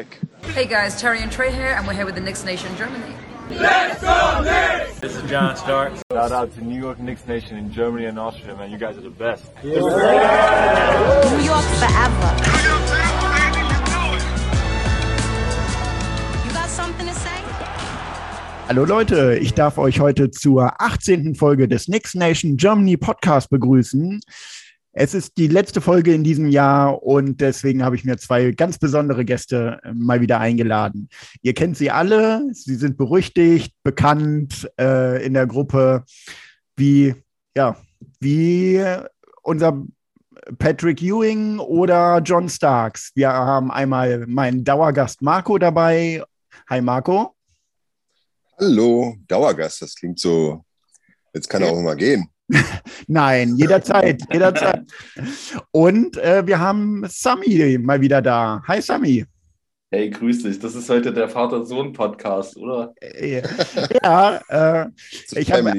Nick. Hey guys, Terry and Trey here, and we're here with the Knicks Nation Germany. Let's go Knicks! This is John Stark. Shout out to New York Knicks Nation in Germany and Austria, man. You guys are the best. New York forever. You got something to say? Hallo Leute, ich darf euch heute zur 18. Folge des Knicks Nation Germany Podcast begrüßen. Es ist die letzte Folge in diesem Jahr und deswegen habe ich mir zwei ganz besondere Gäste äh, mal wieder eingeladen. Ihr kennt sie alle, sie sind berüchtigt, bekannt äh, in der Gruppe, wie, ja, wie unser Patrick Ewing oder John Starks. Wir haben einmal meinen Dauergast Marco dabei. Hi Marco. Hallo, Dauergast, das klingt so, jetzt kann er auch mal gehen. Nein, jederzeit, jederzeit. Und äh, wir haben Sami mal wieder da. Hi Sami. Hey, grüß dich. Das ist heute der Vater-Sohn-Podcast, oder? Äh, ja, äh, ich habe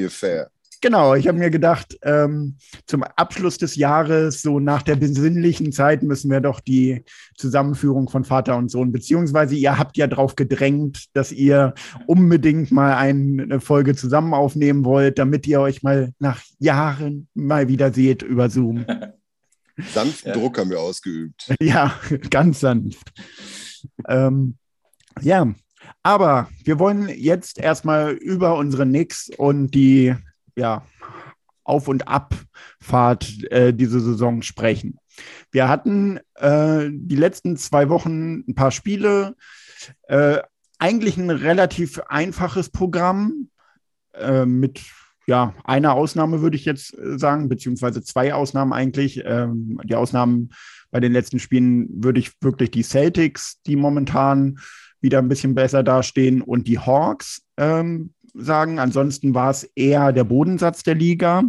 genau, ich habe mir gedacht, ähm, zum Abschluss des Jahres, so nach der besinnlichen Zeit, müssen wir doch die Zusammenführung von Vater und Sohn, beziehungsweise ihr habt ja darauf gedrängt, dass ihr unbedingt mal eine Folge zusammen aufnehmen wollt, damit ihr euch mal nach Jahren mal wieder seht über Zoom. Sanften ja. Druck haben wir ausgeübt. Ja, ganz sanft. Ähm, ja, aber wir wollen jetzt erstmal über unsere Knicks und die ja, Auf- und Abfahrt äh, diese Saison sprechen. Wir hatten äh, die letzten zwei Wochen ein paar Spiele, äh, eigentlich ein relativ einfaches Programm äh, mit ja, einer Ausnahme würde ich jetzt äh, sagen, beziehungsweise zwei Ausnahmen eigentlich. Ähm, die Ausnahmen bei den letzten Spielen würde ich wirklich die Celtics, die momentan wieder ein bisschen besser dastehen, und die Hawks ähm, sagen. Ansonsten war es eher der Bodensatz der Liga,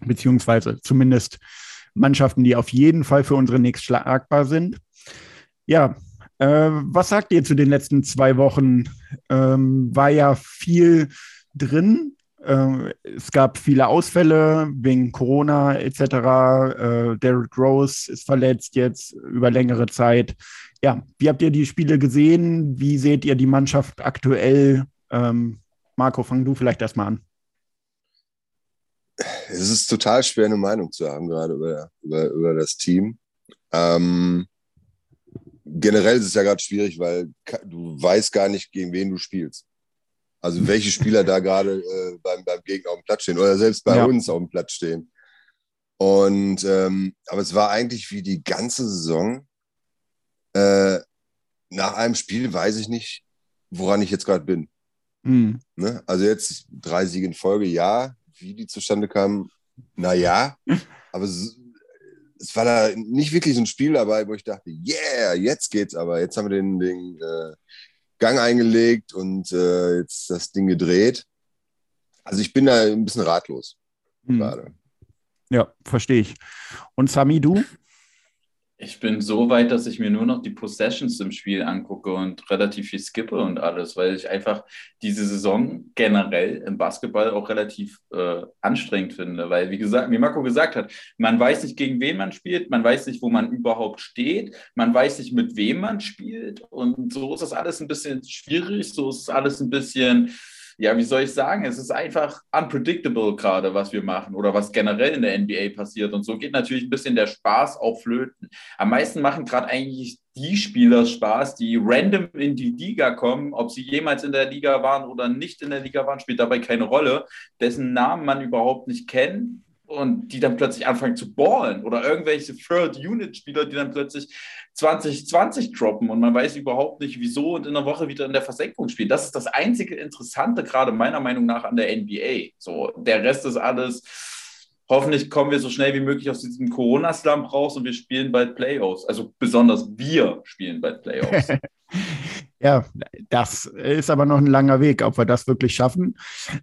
beziehungsweise zumindest Mannschaften, die auf jeden Fall für unsere Knicks schlagbar sind. Ja, äh, was sagt ihr zu den letzten zwei Wochen? Ähm, war ja viel drin. Äh, es gab viele Ausfälle wegen Corona etc. Äh, Derrick Rose ist verletzt jetzt über längere Zeit. Ja, wie habt ihr die Spiele gesehen? Wie seht ihr die Mannschaft aktuell? Ähm, Marco, fang du vielleicht erstmal an. Es ist total schwer, eine Meinung zu haben, gerade über, über, über das Team. Ähm, generell ist es ja gerade schwierig, weil du weißt gar nicht, gegen wen du spielst. Also welche Spieler da gerade äh, beim, beim Gegner auf dem Platz stehen oder selbst bei ja. uns auf dem Platz stehen. Und ähm, aber es war eigentlich wie die ganze Saison. Äh, nach einem Spiel weiß ich nicht, woran ich jetzt gerade bin. Mhm. Ne? Also jetzt drei Siege in Folge, ja. Wie die zustande kamen, naja. aber es, es, war da nicht wirklich so ein Spiel dabei, wo ich dachte, yeah, jetzt geht's aber. Jetzt haben wir den, den äh, Gang eingelegt und äh, jetzt das Ding gedreht. Also ich bin da ein bisschen ratlos mhm. gerade. Ja, verstehe ich. Und Sami, du? Ich bin so weit, dass ich mir nur noch die Possessions im Spiel angucke und relativ viel skippe und alles, weil ich einfach diese Saison generell im Basketball auch relativ äh, anstrengend finde. Weil, wie gesagt, wie Marco gesagt hat, man weiß nicht, gegen wen man spielt, man weiß nicht, wo man überhaupt steht, man weiß nicht, mit wem man spielt. Und so ist das alles ein bisschen schwierig, so ist es alles ein bisschen ja, wie soll ich sagen, es ist einfach unpredictable gerade, was wir machen oder was generell in der NBA passiert. Und so geht natürlich ein bisschen der Spaß auf Flöten. Am meisten machen gerade eigentlich die Spieler Spaß, die random in die Liga kommen, ob sie jemals in der Liga waren oder nicht in der Liga waren, spielt dabei keine Rolle, dessen Namen man überhaupt nicht kennt und die dann plötzlich anfangen zu ballen oder irgendwelche Third-Unit-Spieler, die dann plötzlich 2020 droppen und man weiß überhaupt nicht, wieso und in der Woche wieder in der Versenkung spielen. Das ist das einzige Interessante, gerade meiner Meinung nach, an der NBA. So, der Rest ist alles. Hoffentlich kommen wir so schnell wie möglich aus diesem Corona-Slump raus und wir spielen bald Playoffs. Also besonders wir spielen bald Playoffs. Ja, das ist aber noch ein langer Weg, ob wir das wirklich schaffen.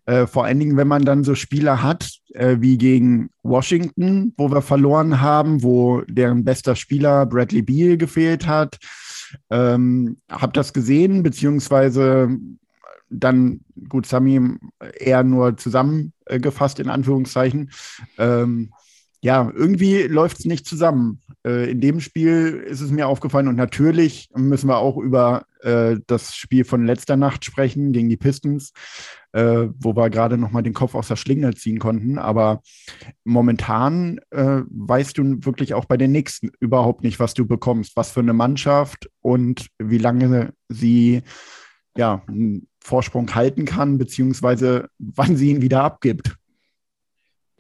Äh, vor allen Dingen, wenn man dann so Spieler hat äh, wie gegen Washington, wo wir verloren haben, wo deren bester Spieler Bradley Beal gefehlt hat. Ähm, hab das gesehen, beziehungsweise dann, gut, Sami eher nur zusammengefasst in Anführungszeichen. Ähm, ja, irgendwie läuft es nicht zusammen. äh, in dem Spiel ist es mir aufgefallen und natürlich müssen wir auch über äh, das Spiel von letzter Nacht sprechen gegen die Pistons, äh, wo wir gerade noch mal den Kopf aus der Schlinge ziehen konnten. Aber momentan äh, weißt du wirklich auch bei den nächsten überhaupt nicht, was du bekommst, was für eine Mannschaft und wie lange sie ja einen Vorsprung halten kann, beziehungsweise wann sie ihn wieder abgibt.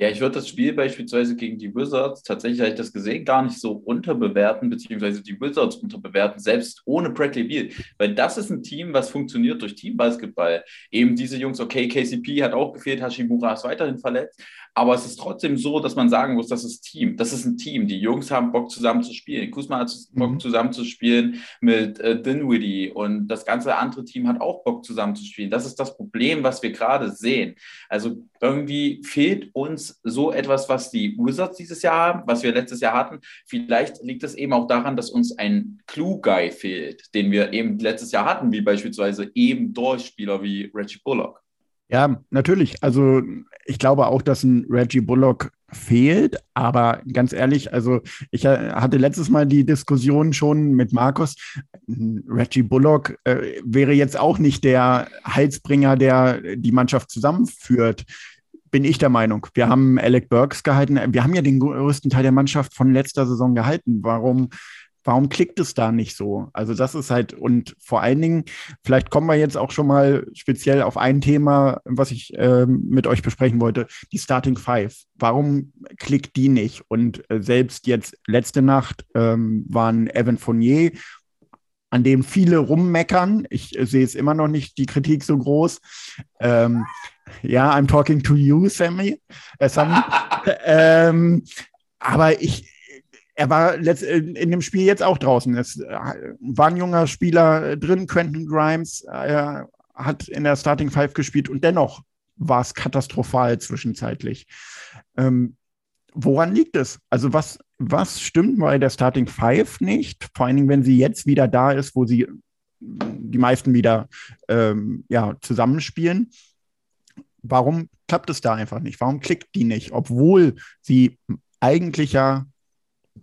Ja, ich würde das Spiel beispielsweise gegen die Wizards, tatsächlich habe ich das gesehen, gar nicht so unterbewerten, beziehungsweise die Wizards unterbewerten, selbst ohne Bradley Beal. Weil das ist ein Team, was funktioniert durch Teambasketball. Eben diese Jungs, okay, KCP hat auch gefehlt, Hashimura ist weiterhin verletzt, aber es ist trotzdem so, dass man sagen muss, das ist Team. Das ist ein Team. Die Jungs haben Bock zusammen zu spielen. Kuzma hat Bock mhm. zusammen zu spielen mit äh, Dinwiddie und das ganze andere Team hat auch Bock zusammen zu spielen. Das ist das Problem, was wir gerade sehen. Also irgendwie fehlt uns so etwas, was die Wizards dieses Jahr haben, was wir letztes Jahr hatten. Vielleicht liegt es eben auch daran, dass uns ein Clue-Guy fehlt, den wir eben letztes Jahr hatten, wie beispielsweise eben Durchspieler wie Reggie Bullock. Ja, natürlich. Also ich glaube auch, dass ein Reggie Bullock fehlt, aber ganz ehrlich, also ich hatte letztes Mal die Diskussion schon mit Markus. Reggie Bullock äh, wäre jetzt auch nicht der Heilsbringer, der die Mannschaft zusammenführt. Bin ich der Meinung. Wir haben Alec Burks gehalten. Wir haben ja den größten Teil der Mannschaft von letzter Saison gehalten. Warum warum klickt es da nicht so? Also das ist halt, und vor allen Dingen, vielleicht kommen wir jetzt auch schon mal speziell auf ein Thema, was ich ähm, mit euch besprechen wollte, die Starting Five. Warum klickt die nicht? Und äh, selbst jetzt letzte Nacht ähm, waren Evan Fournier, an dem viele rummeckern. Ich äh, sehe es immer noch nicht, die Kritik so groß. Ähm, ja, I'm talking to you, Sammy. Äh, Sammy. ähm, aber ich, er war in dem Spiel jetzt auch draußen. Es äh, war ein junger Spieler drin, Quentin Grimes. Er hat in der Starting Five gespielt und dennoch war es katastrophal zwischenzeitlich. Ähm, woran liegt es? Also was, was stimmt bei der Starting Five nicht? Vor allen Dingen, wenn sie jetzt wieder da ist, wo sie die meisten wieder ähm, ja, zusammenspielen. Warum klappt es da einfach nicht? Warum klickt die nicht, obwohl sie eigentlich ja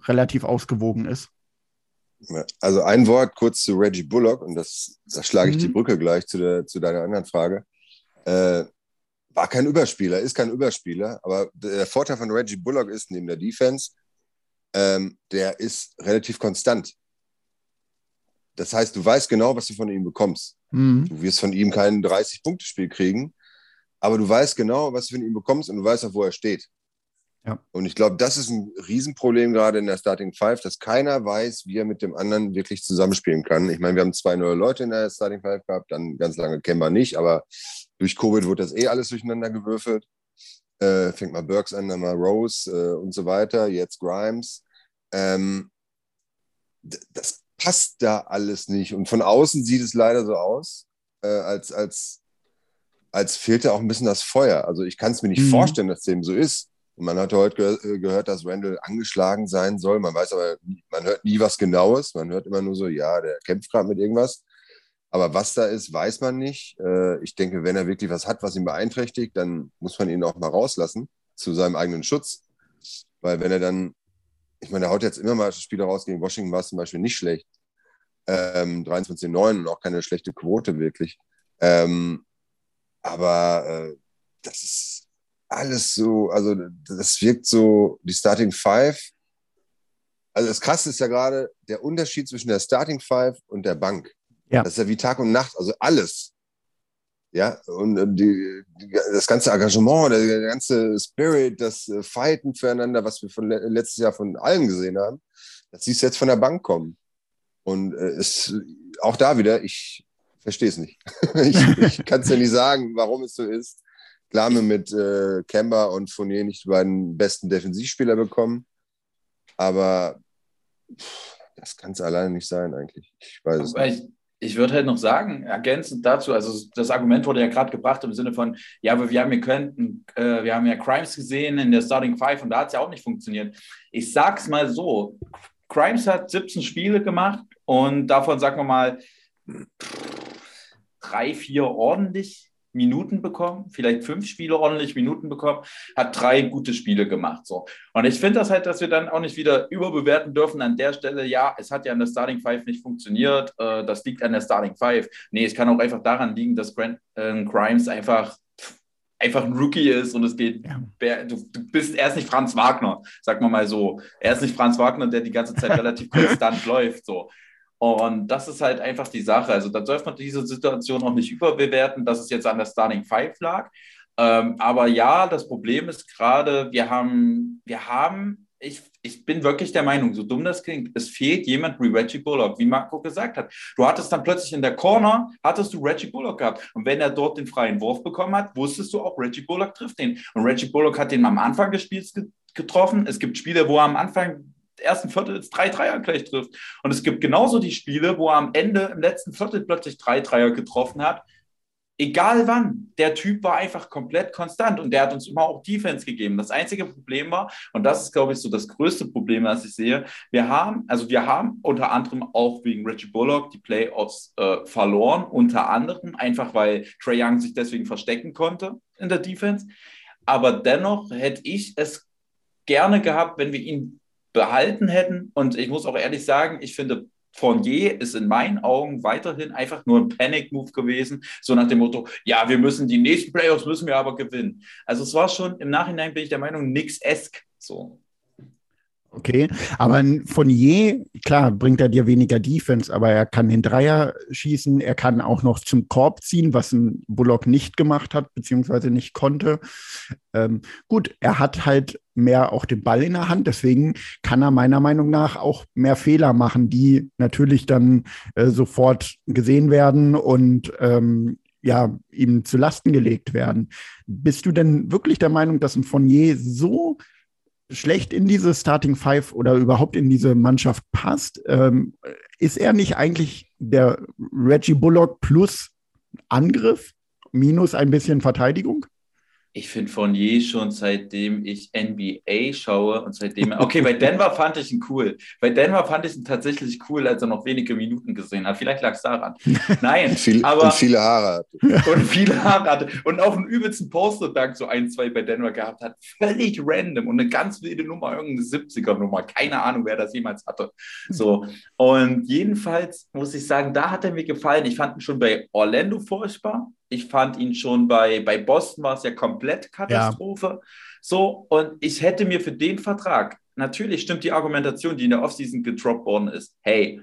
relativ ausgewogen ist. Also ein Wort kurz zu Reggie Bullock und das, da schlage ich mhm. die Brücke gleich zu, der, zu deiner anderen Frage. Äh, war kein Überspieler, ist kein Überspieler, aber der Vorteil von Reggie Bullock ist neben der Defense, ähm, der ist relativ konstant. Das heißt, du weißt genau, was du von ihm bekommst. Mhm. Du wirst von ihm kein 30-Punkte-Spiel kriegen, aber du weißt genau, was du von ihm bekommst und du weißt auch, wo er steht. Ja. Und ich glaube, das ist ein Riesenproblem gerade in der Starting Five, dass keiner weiß, wie er mit dem anderen wirklich zusammenspielen kann. Ich meine, wir haben zwei neue Leute in der Starting Five gehabt, dann ganz lange kennen wir nicht, aber durch Covid wurde das eh alles durcheinander gewürfelt. Äh, fängt mal Burks an, dann mal Rose äh, und so weiter, jetzt Grimes. Ähm, das passt da alles nicht. Und von außen sieht es leider so aus, äh, als, als, als fehlte auch ein bisschen das Feuer. Also ich kann es mir nicht mhm. vorstellen, dass dem so ist. Man hat heute ge äh, gehört, dass Randall angeschlagen sein soll. Man weiß aber, man hört nie was Genaues. Man hört immer nur so, ja, der kämpft gerade mit irgendwas. Aber was da ist, weiß man nicht. Äh, ich denke, wenn er wirklich was hat, was ihn beeinträchtigt, dann muss man ihn auch mal rauslassen zu seinem eigenen Schutz. Weil wenn er dann, ich meine, er haut jetzt immer mal Spiele raus, gegen Washington war es zum Beispiel nicht schlecht. Ähm, 23-9 und auch keine schlechte Quote wirklich. Ähm, aber äh, das ist alles so, also das wirkt so, die Starting Five. Also das Krasse ist ja gerade der Unterschied zwischen der Starting Five und der Bank. Ja. Das ist ja wie Tag und Nacht, also alles. Ja, und die, das ganze Engagement, der, der, ganze Spirit, das äh, Fighten füreinander, was wir von letztes Jahr von allen gesehen haben, das siehst du jetzt von der Bank kommen. Und äh, es, auch da wieder, ich verstehe es nicht. ich, ich kann es ja nicht sagen, warum es so ist. Klar haben wir mit äh, Kemba und Fournier nicht die beiden besten Defensivspieler bekommen, aber pff, das kann es alleine nicht sein eigentlich. Ich weiß es nicht. Ich, ich würde halt noch sagen, ergänzend dazu, also das Argument wurde ja gerade gebracht im Sinne von, ja, aber wir haben, wir könnten, äh, wir haben ja Crimes gesehen in der Starting Five und da hat es ja auch nicht funktioniert. Ich sag's mal so: Crimes hat 17 Spiele gemacht und davon sagen wir mal drei, vier ordentlich Minuten bekommen, vielleicht fünf Spiele ordentlich Minuten bekommen, hat drei gute Spiele gemacht. So. Und ich finde das halt, dass wir dann auch nicht wieder überbewerten dürfen an der Stelle, ja, es hat ja an der Starting Five nicht funktioniert, äh, das liegt an der Starting Five. Nee, es kann auch einfach daran liegen, dass Grant äh, Grimes einfach einfach ein Rookie ist und es geht, ja. du, du, bist, er ist nicht Franz Wagner, sag mal mal so. Er ist nicht Franz Wagner, der die ganze Zeit relativ konstant läuft. So. Und das ist halt einfach die Sache. Also da darf man diese Situation auch nicht überbewerten, dass es jetzt an der Starting Five lag. Ähm, aber ja, das Problem ist gerade, wir haben, wir haben, ich, ich bin wirklich der Meinung, so dumm das klingt, es fehlt jemand wie Reggie Bullock, wie Marco gesagt hat. Du hattest dann plötzlich in der Corner, hattest du Reggie Bullock gehabt. Und wenn er dort den freien Wurf bekommen hat, wusstest du auch, Reggie Bullock trifft den. Und Reggie Bullock hat den am Anfang des Spiels getroffen. Es gibt Spiele, wo er am Anfang ersten Viertel drei Dreier gleich trifft. Und es gibt genauso die Spiele, wo er am Ende im letzten Viertel plötzlich drei Dreier getroffen hat. Egal wann, der Typ war einfach komplett konstant und der hat uns immer auch Defense gegeben. Das einzige Problem war, und das ist, glaube ich, so das größte Problem, was ich sehe, wir haben, also wir haben unter anderem auch wegen Reggie Bullock die Playoffs äh, verloren, unter anderem einfach, weil Trey Young sich deswegen verstecken konnte in der Defense. Aber dennoch hätte ich es gerne gehabt, wenn wir ihn behalten hätten. Und ich muss auch ehrlich sagen, ich finde, Fournier ist in meinen Augen weiterhin einfach nur ein Panic-Move gewesen, so nach dem Motto, ja, wir müssen die nächsten Playoffs müssen wir aber gewinnen. Also es war schon, im Nachhinein bin ich der Meinung, nix esk so. Okay, aber von je, klar, bringt er dir weniger Defense, aber er kann den Dreier schießen, er kann auch noch zum Korb ziehen, was ein Bullock nicht gemacht hat, beziehungsweise nicht konnte. Ähm, gut, er hat halt mehr auch den Ball in der Hand, deswegen kann er meiner Meinung nach auch mehr Fehler machen, die natürlich dann äh, sofort gesehen werden und ähm, ja, ihm zu Lasten gelegt werden. Bist du denn wirklich der Meinung, dass ein Fournier so schlecht in diese Starting Five oder überhaupt in diese Mannschaft passt. Ähm, ist er nicht eigentlich der Reggie Bullock plus Angriff minus ein bisschen Verteidigung? Ich finde Fournier schon seitdem ich NBA schaue und seitdem. Okay, bei Denver fand ich ihn cool. Bei Denver fand ich ihn tatsächlich cool, als er noch wenige Minuten gesehen hat. Vielleicht lag es daran. Nein, Viel, aber. Und viele Haare hatte. Und viele Haare hatte. Und auch einen übelsten Poster-Dank so ein, zwei bei Denver gehabt hat. Völlig random und eine ganz wilde Nummer, irgendeine 70er-Nummer. Keine Ahnung, wer das jemals hatte. So. Und jedenfalls muss ich sagen, da hat er mir gefallen. Ich fand ihn schon bei Orlando furchtbar. Ich fand ihn schon bei, bei Boston war es ja komplett Katastrophe. Ja. So, und ich hätte mir für den Vertrag, natürlich stimmt die Argumentation, die in der Offseason gedroppt worden ist, hey,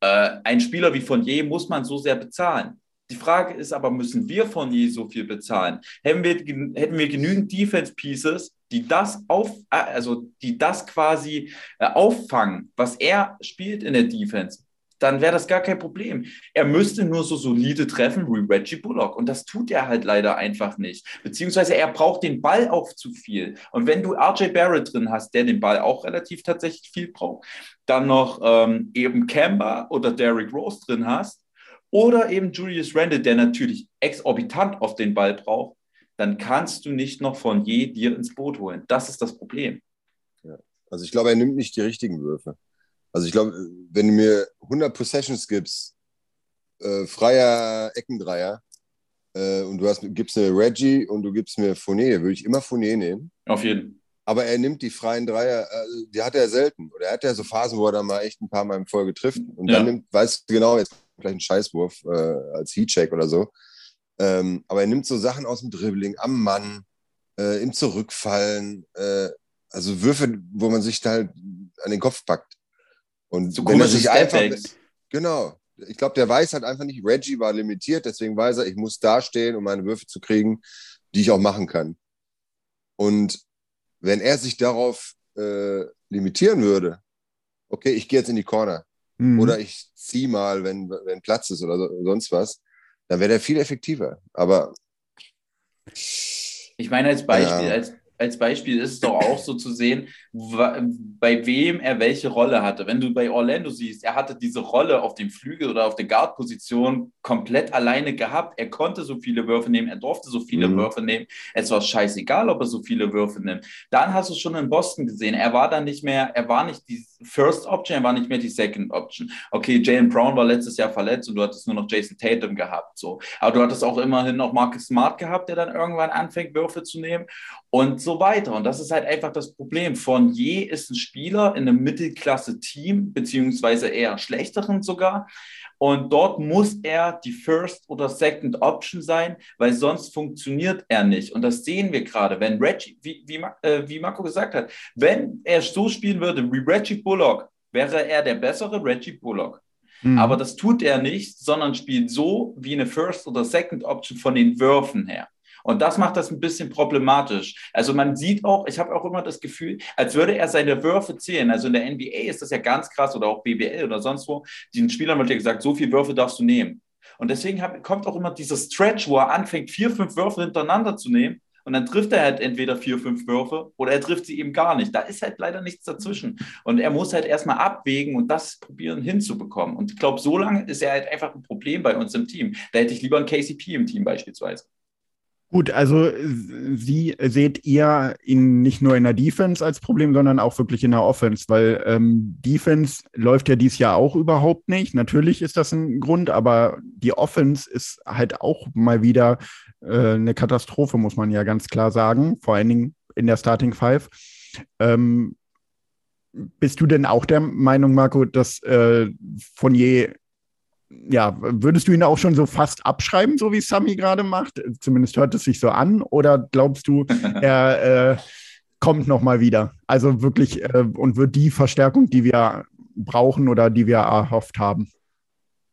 äh, ein Spieler wie Fournier muss man so sehr bezahlen. Die Frage ist aber, müssen wir Fournier so viel bezahlen? Hätten wir, hätten wir genügend Defense Pieces, die das auf, äh, also die das quasi äh, auffangen, was er spielt in der Defense, dann wäre das gar kein Problem. Er müsste nur so solide treffen wie Reggie Bullock. Und das tut er halt leider einfach nicht. Beziehungsweise er braucht den Ball auch zu viel. Und wenn du RJ Barrett drin hast, der den Ball auch relativ tatsächlich viel braucht, dann noch ähm, eben Kemba oder Derrick Rose drin hast, oder eben Julius Randle, der natürlich exorbitant auf den Ball braucht, dann kannst du nicht noch von je dir ins Boot holen. Das ist das Problem. Also ich glaube, er nimmt nicht die richtigen Würfe. Also ich glaube, wenn du mir 100 Possessions gibst, äh, freier Eckendreier, äh, und du hast, gibst mir Reggie und du gibst mir Fournier, würde ich immer Fournier nehmen. Auf jeden Fall. Aber er nimmt die freien Dreier, äh, die hat er selten. Oder er hat ja so Phasen, wo er dann mal echt ein paar Mal in Folge trifft. Und ja. dann nimmt, weißt du genau, jetzt vielleicht einen Scheißwurf äh, als Heatcheck oder so. Ähm, aber er nimmt so Sachen aus dem Dribbling, am Mann, äh, im Zurückfallen. Äh, also Würfe, wo man sich da halt an den Kopf packt. Und so wenn er sich einfach. Genau. Ich glaube, der weiß halt einfach nicht, Reggie war limitiert, deswegen weiß er, ich muss da stehen, um meine Würfe zu kriegen, die ich auch machen kann. Und wenn er sich darauf äh, limitieren würde, okay, ich gehe jetzt in die Corner mhm. oder ich ziehe mal, wenn, wenn Platz ist oder so, sonst was, dann wäre der viel effektiver. Aber ich meine als Beispiel, ja. als als Beispiel ist es doch auch so zu sehen, bei wem er welche Rolle hatte. Wenn du bei Orlando siehst, er hatte diese Rolle auf dem Flügel oder auf der Guard-Position komplett alleine gehabt. Er konnte so viele Würfe nehmen, er durfte so viele mhm. Würfe nehmen. Es war scheißegal, ob er so viele Würfe nimmt. Dann hast du schon in Boston gesehen, er war dann nicht mehr, er war nicht die First Option, er war nicht mehr die Second Option. Okay, Jalen Brown war letztes Jahr verletzt und du hattest nur noch Jason Tatum gehabt. So. Aber du hattest auch immerhin noch Marcus Smart gehabt, der dann irgendwann anfängt, Würfe zu nehmen und so weiter. Und das ist halt einfach das Problem. Fournier ist ein Spieler in einem Mittelklasse-Team, beziehungsweise eher schlechteren sogar. Und dort muss er die First oder Second Option sein, weil sonst funktioniert er nicht. Und das sehen wir gerade, wenn Reggie, wie, wie, äh, wie Marco gesagt hat, wenn er so spielen würde wie Reggie Bullock, wäre er der bessere Reggie Bullock. Mhm. Aber das tut er nicht, sondern spielt so wie eine First oder Second Option von den Würfen her. Und das macht das ein bisschen problematisch. Also man sieht auch, ich habe auch immer das Gefühl, als würde er seine Würfe zählen. Also in der NBA ist das ja ganz krass oder auch BBL oder sonst wo. Den Spielern wird ja gesagt, so viele Würfe darfst du nehmen. Und deswegen hab, kommt auch immer dieser Stretch, wo er anfängt, vier, fünf Würfe hintereinander zu nehmen. Und dann trifft er halt entweder vier, fünf Würfe oder er trifft sie eben gar nicht. Da ist halt leider nichts dazwischen. Und er muss halt erstmal abwägen und das probieren hinzubekommen. Und ich glaube, so lange ist er halt einfach ein Problem bei uns im Team. Da hätte ich lieber einen KCP im Team beispielsweise. Gut, also Sie seht ihr ihn nicht nur in der Defense als Problem, sondern auch wirklich in der Offense, weil ähm, Defense läuft ja dieses Jahr auch überhaupt nicht. Natürlich ist das ein Grund, aber die Offense ist halt auch mal wieder äh, eine Katastrophe, muss man ja ganz klar sagen, vor allen Dingen in der Starting Five. Ähm, bist du denn auch der Meinung, Marco, dass äh, Fournier ja, würdest du ihn auch schon so fast abschreiben, so wie Sami gerade macht? Zumindest hört es sich so an. Oder glaubst du, er äh, kommt noch mal wieder? Also wirklich äh, und wird die Verstärkung, die wir brauchen oder die wir erhofft haben?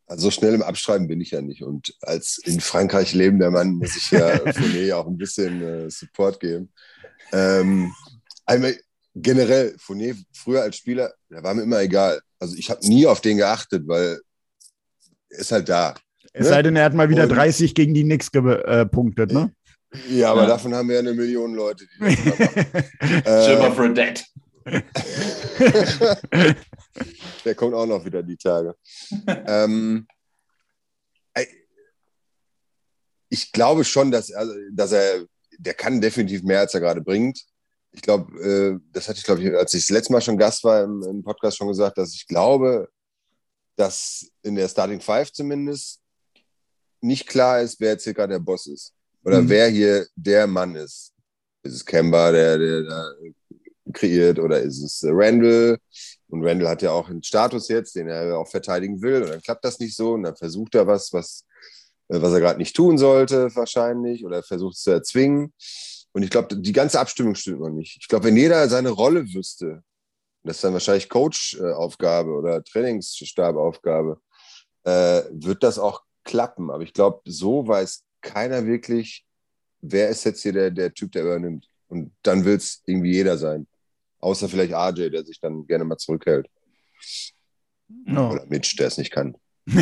Also so schnell im Abschreiben bin ich ja nicht. Und als in Frankreich lebender Mann muss ich ja Fournier auch ein bisschen äh, Support geben. Ähm, einmal generell, Fournier früher als Spieler, der war mir immer egal. Also ich habe nie auf den geachtet, weil ist halt da. Es ne? sei denn, er hat mal wieder und, 30 gegen die Knicks gepunktet, äh, ne? Ja, aber ja. davon haben wir ja eine Million Leute, die das Schimmer for Dead. Der kommt auch noch wieder die Tage. ähm, ich glaube schon, dass, also, dass er, der kann definitiv mehr, als er gerade bringt. Ich glaube, äh, das hatte ich, glaube ich, als ich das letzte Mal schon Gast war im, im Podcast schon gesagt, dass ich glaube, dass in der Starting Five zumindest nicht klar ist, wer jetzt hier gerade der Boss ist. Oder mhm. wer hier der Mann ist. Ist es Kemba, der, der da kreiert, oder ist es Randall? Und Randall hat ja auch einen Status jetzt, den er auch verteidigen will. Und dann klappt das nicht so. Und dann versucht er was, was, was er gerade nicht tun sollte, wahrscheinlich. Oder versucht es zu erzwingen. Und ich glaube, die ganze Abstimmung stimmt noch nicht. Ich glaube, wenn jeder seine Rolle wüsste, das ist dann wahrscheinlich Coach-Aufgabe oder Trainingsstab-Aufgabe, äh, wird das auch klappen. Aber ich glaube, so weiß keiner wirklich, wer ist jetzt hier der, der Typ, der übernimmt. Und dann will es irgendwie jeder sein. Außer vielleicht RJ, der sich dann gerne mal zurückhält. Oh. Oder Mitch, der es nicht kann.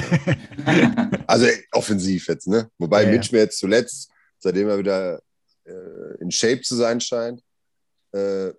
also offensiv jetzt, ne? Wobei ja, Mitch mir jetzt zuletzt, seitdem er wieder äh, in Shape zu sein scheint, äh,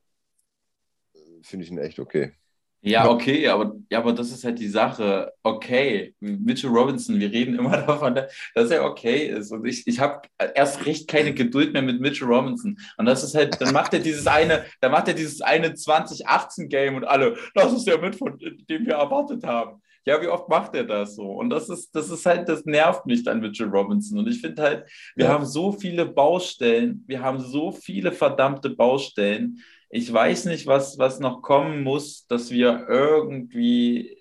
finde ich ihn echt okay. Ja, okay, aber, ja, aber das ist halt die Sache. Okay, Mitchell Robinson, wir reden immer davon, dass er okay ist. Und ich, ich habe erst recht keine Geduld mehr mit Mitchell Robinson. Und das ist halt, dann macht er dieses eine, dann macht er dieses eine 2018-Game und alle, das ist der mit, von dem wir erwartet haben. Ja, wie oft macht er das so? Und das ist, das ist halt, das nervt mich dann Mitchell Robinson. Und ich finde halt, wir ja. haben so viele Baustellen, wir haben so viele verdammte Baustellen ich weiß nicht, was, was noch kommen muss, dass wir irgendwie,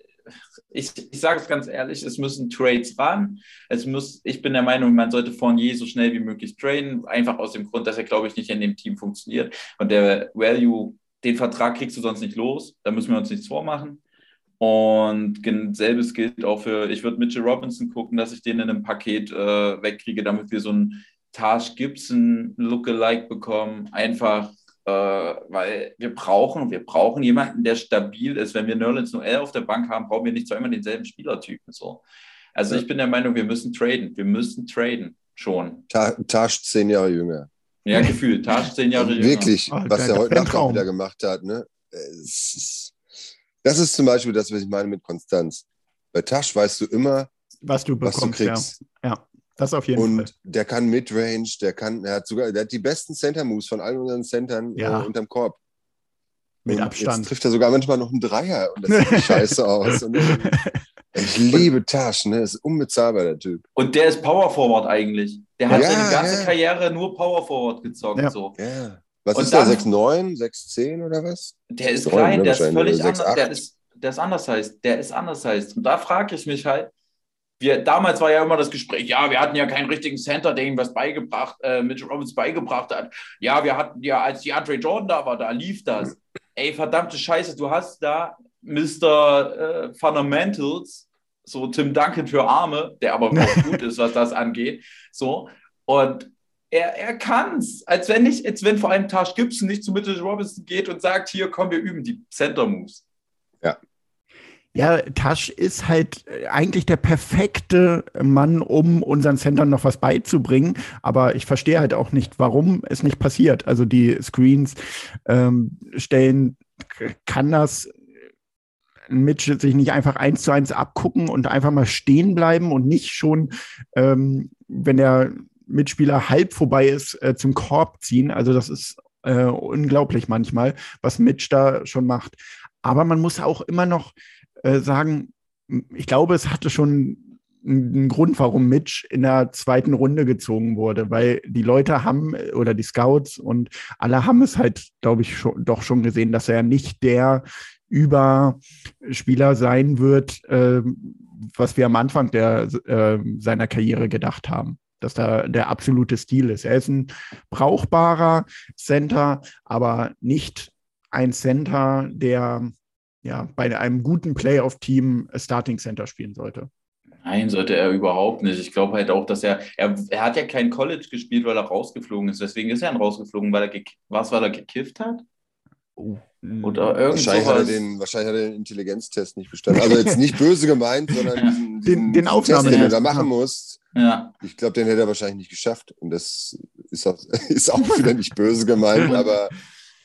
ich, ich sage es ganz ehrlich, es müssen Trades ran. Es muss, ich bin der Meinung, man sollte Fournier so schnell wie möglich traden, einfach aus dem Grund, dass er, glaube ich, nicht in dem Team funktioniert. Und der Value, den Vertrag kriegst du sonst nicht los, da müssen wir uns nichts vormachen. Und selbes gilt auch für, ich würde Mitchell Robinson gucken, dass ich den in einem Paket äh, wegkriege, damit wir so einen Taj Gibson Lookalike bekommen. Einfach weil wir brauchen, wir brauchen jemanden, der stabil ist. Wenn wir Nerlens Noel auf der Bank haben, brauchen wir nicht zweimal denselben Spielertypen. So. Also ich bin der Meinung, wir müssen traden. Wir müssen traden schon. Tasch zehn Jahre jünger. Ja, gefühlt. Tasch zehn Jahre jünger. Wirklich, Oh, was er heute Nacht auch wieder gemacht hat. Ne? Das ist zum Beispiel das, was ich meine mit Konstanz. Bei Tasch weißt du immer, Was du was du bekommst, kriegst. ja. Ja, das auf jeden Fall. Und der kann Midrange, der kann, er hat sogar, der hat die besten Center-Moves von allen unseren Centern Ja. äh, unterm Korb. Mit und Abstand. Jetzt trifft er sogar manchmal noch einen Dreier und das sieht scheiße aus. Und, äh, ich liebe Tasch, ne? Das ist unbezahlbar, der Typ. Und der ist Power Forward eigentlich. Der hat Ja, seine ganze ja. Karriere nur Power Forward gezockt. Ja. So. Ja. Was Und ist der? dann- 6'9, 6'10 oder was? Der ist Neun, klein, ne, der ist völlig anders. 6'8. Der ist, der ist anders heißt. Der ist anders heißt. Und da frage ich mich halt, wir, damals war ja immer das Gespräch, ja, wir hatten ja keinen richtigen Center, der ihm was beigebracht, äh, Mitch Robbins beigebracht hat. Ja, wir hatten ja, als die Andre Jordan da war, da lief das. Ey, verdammte Scheiße, du hast da Mr. Äh, Fundamentals, so Tim Duncan für Arme, der aber auch gut ist, was das angeht. So. Und er, er kann's. Als wenn nicht, als wenn vor allem Tash Gibson nicht zu Mitchell Robinson geht und sagt, hier, komm, wir üben die Center Moves. Ja, Tasch ist halt äh, eigentlich der perfekte Mann, um unseren Centern noch was beizubringen. Aber ich verstehe halt auch nicht, warum es nicht passiert. Also die Screens ähm, stellen, kann das Mitch sich nicht einfach eins zu eins abgucken und einfach mal stehen bleiben und nicht schon, ähm, wenn der Mitspieler halb vorbei ist, äh, zum Korb ziehen. Also das ist äh, unglaublich manchmal, was Mitch da schon macht. Aber man muss auch immer noch äh, sagen, ich glaube, es hatte schon einen Grund, warum Mitch in der zweiten Runde gezogen wurde, weil die Leute haben äh, oder die Scouts und alle haben es halt, glaube ich, schon, doch schon gesehen, dass er nicht der Überspieler sein wird, äh, was wir am Anfang der, äh, seiner Karriere gedacht haben. Dass da der absolute Stil ist. Er ist ein brauchbarer Center, aber nicht ein Center, der ja, bei einem guten Playoff-Team Starting Center spielen sollte. Nein, sollte er überhaupt nicht. Ich glaube halt auch, dass er, er, er hat ja kein College gespielt, weil er rausgeflogen ist. Deswegen ist er dann rausgeflogen, weil er, was, weil er gekifft hat? Oder irgend Wahrscheinlich hat, er sowas. den, wahrscheinlich hat er den Intelligenztest nicht bestanden. Also jetzt nicht böse gemeint, sondern diesen, Den- den Aufnahme- Test, den du da Ja. machen musst. Ja. Ich glaube, den hätte er wahrscheinlich nicht geschafft. Und das ist auch, ist auch wieder nicht böse gemeint, aber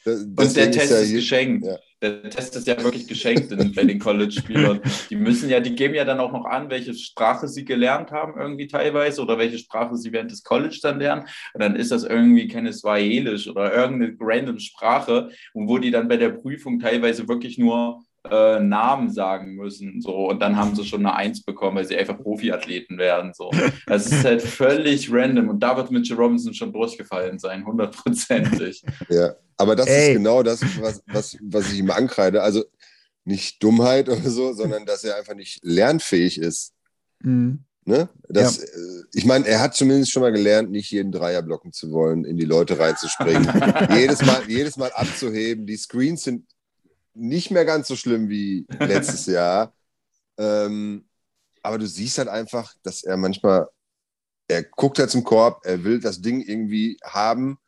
Und der Test ja ist geschenkt. Ja. Der Test ist ja wirklich geschenkt in, bei den College-Spielern. Die müssen ja, die geben ja dann auch noch an, welche Sprache sie gelernt haben, irgendwie teilweise, oder welche Sprache sie während des College dann lernen. Und dann ist das irgendwie keine Swahilisch oder irgendeine random Sprache, und wo die dann bei der Prüfung teilweise wirklich nur äh, Namen sagen müssen. So, und dann haben sie schon eine Eins bekommen, weil sie einfach Profiathleten werden. So. Das ist halt völlig random. Und da wird Mitchell Robinson schon durchgefallen sein, hundertprozentig. Ja, aber das Ey. ist genau das, was, was, was ich ihm ankreide. Also nicht Dummheit oder so, sondern dass er einfach nicht lernfähig ist. Mhm. Ne? Das, äh, Ich meine, er hat zumindest schon mal gelernt, nicht jeden Dreier blocken zu wollen, in die Leute reinzuspringen, jedes, mal, jedes Mal abzuheben. Die Screens sind nicht mehr ganz so schlimm wie letztes Jahr. Ähm, aber du siehst halt einfach, dass er manchmal, er guckt halt zum Korb, er will das Ding irgendwie haben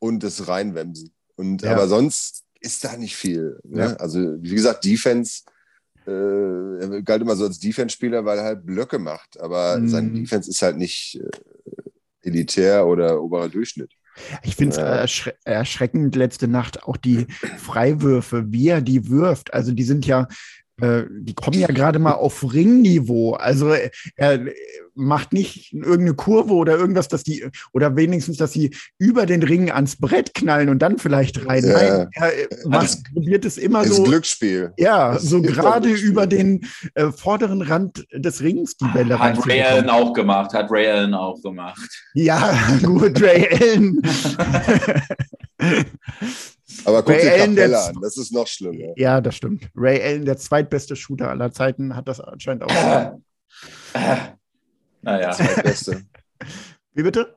und das reinwemsen. Und Ja. aber sonst ist da nicht viel. Ne? Ja. Also, wie gesagt, Defense, äh, er galt immer so als Defense-Spieler, weil er halt Blöcke macht. Aber Mhm. sein Defense ist halt nicht äh, elitär oder oberer Durchschnitt. Ich finde es erschre erschreckend letzte Nacht auch die Freiwürfe, wie er die wirft. Also die sind ja, äh, die kommen ja gerade mal auf Ringniveau. Also äh, er macht nicht irgendeine Kurve oder irgendwas, dass die, oder wenigstens, dass sie über den Ring ans Brett knallen und dann vielleicht rein. Ja. Nein, er äh, macht, probiert es immer Es ist so. ein Glücksspiel. Ja, Das so gerade über den äh, vorderen Rand des Rings die Bälle Hat Ray. Allen auch gemacht, hat Ray Allen auch gemacht. Ja, gut, Ray Allen. Aber guck Ray dir Allen, der Capella an, das ist noch schlimmer. Ja, das stimmt. Ray Allen, der zweitbeste Shooter aller Zeiten, hat das anscheinend auch. naja, Zweitbeste. Wie bitte?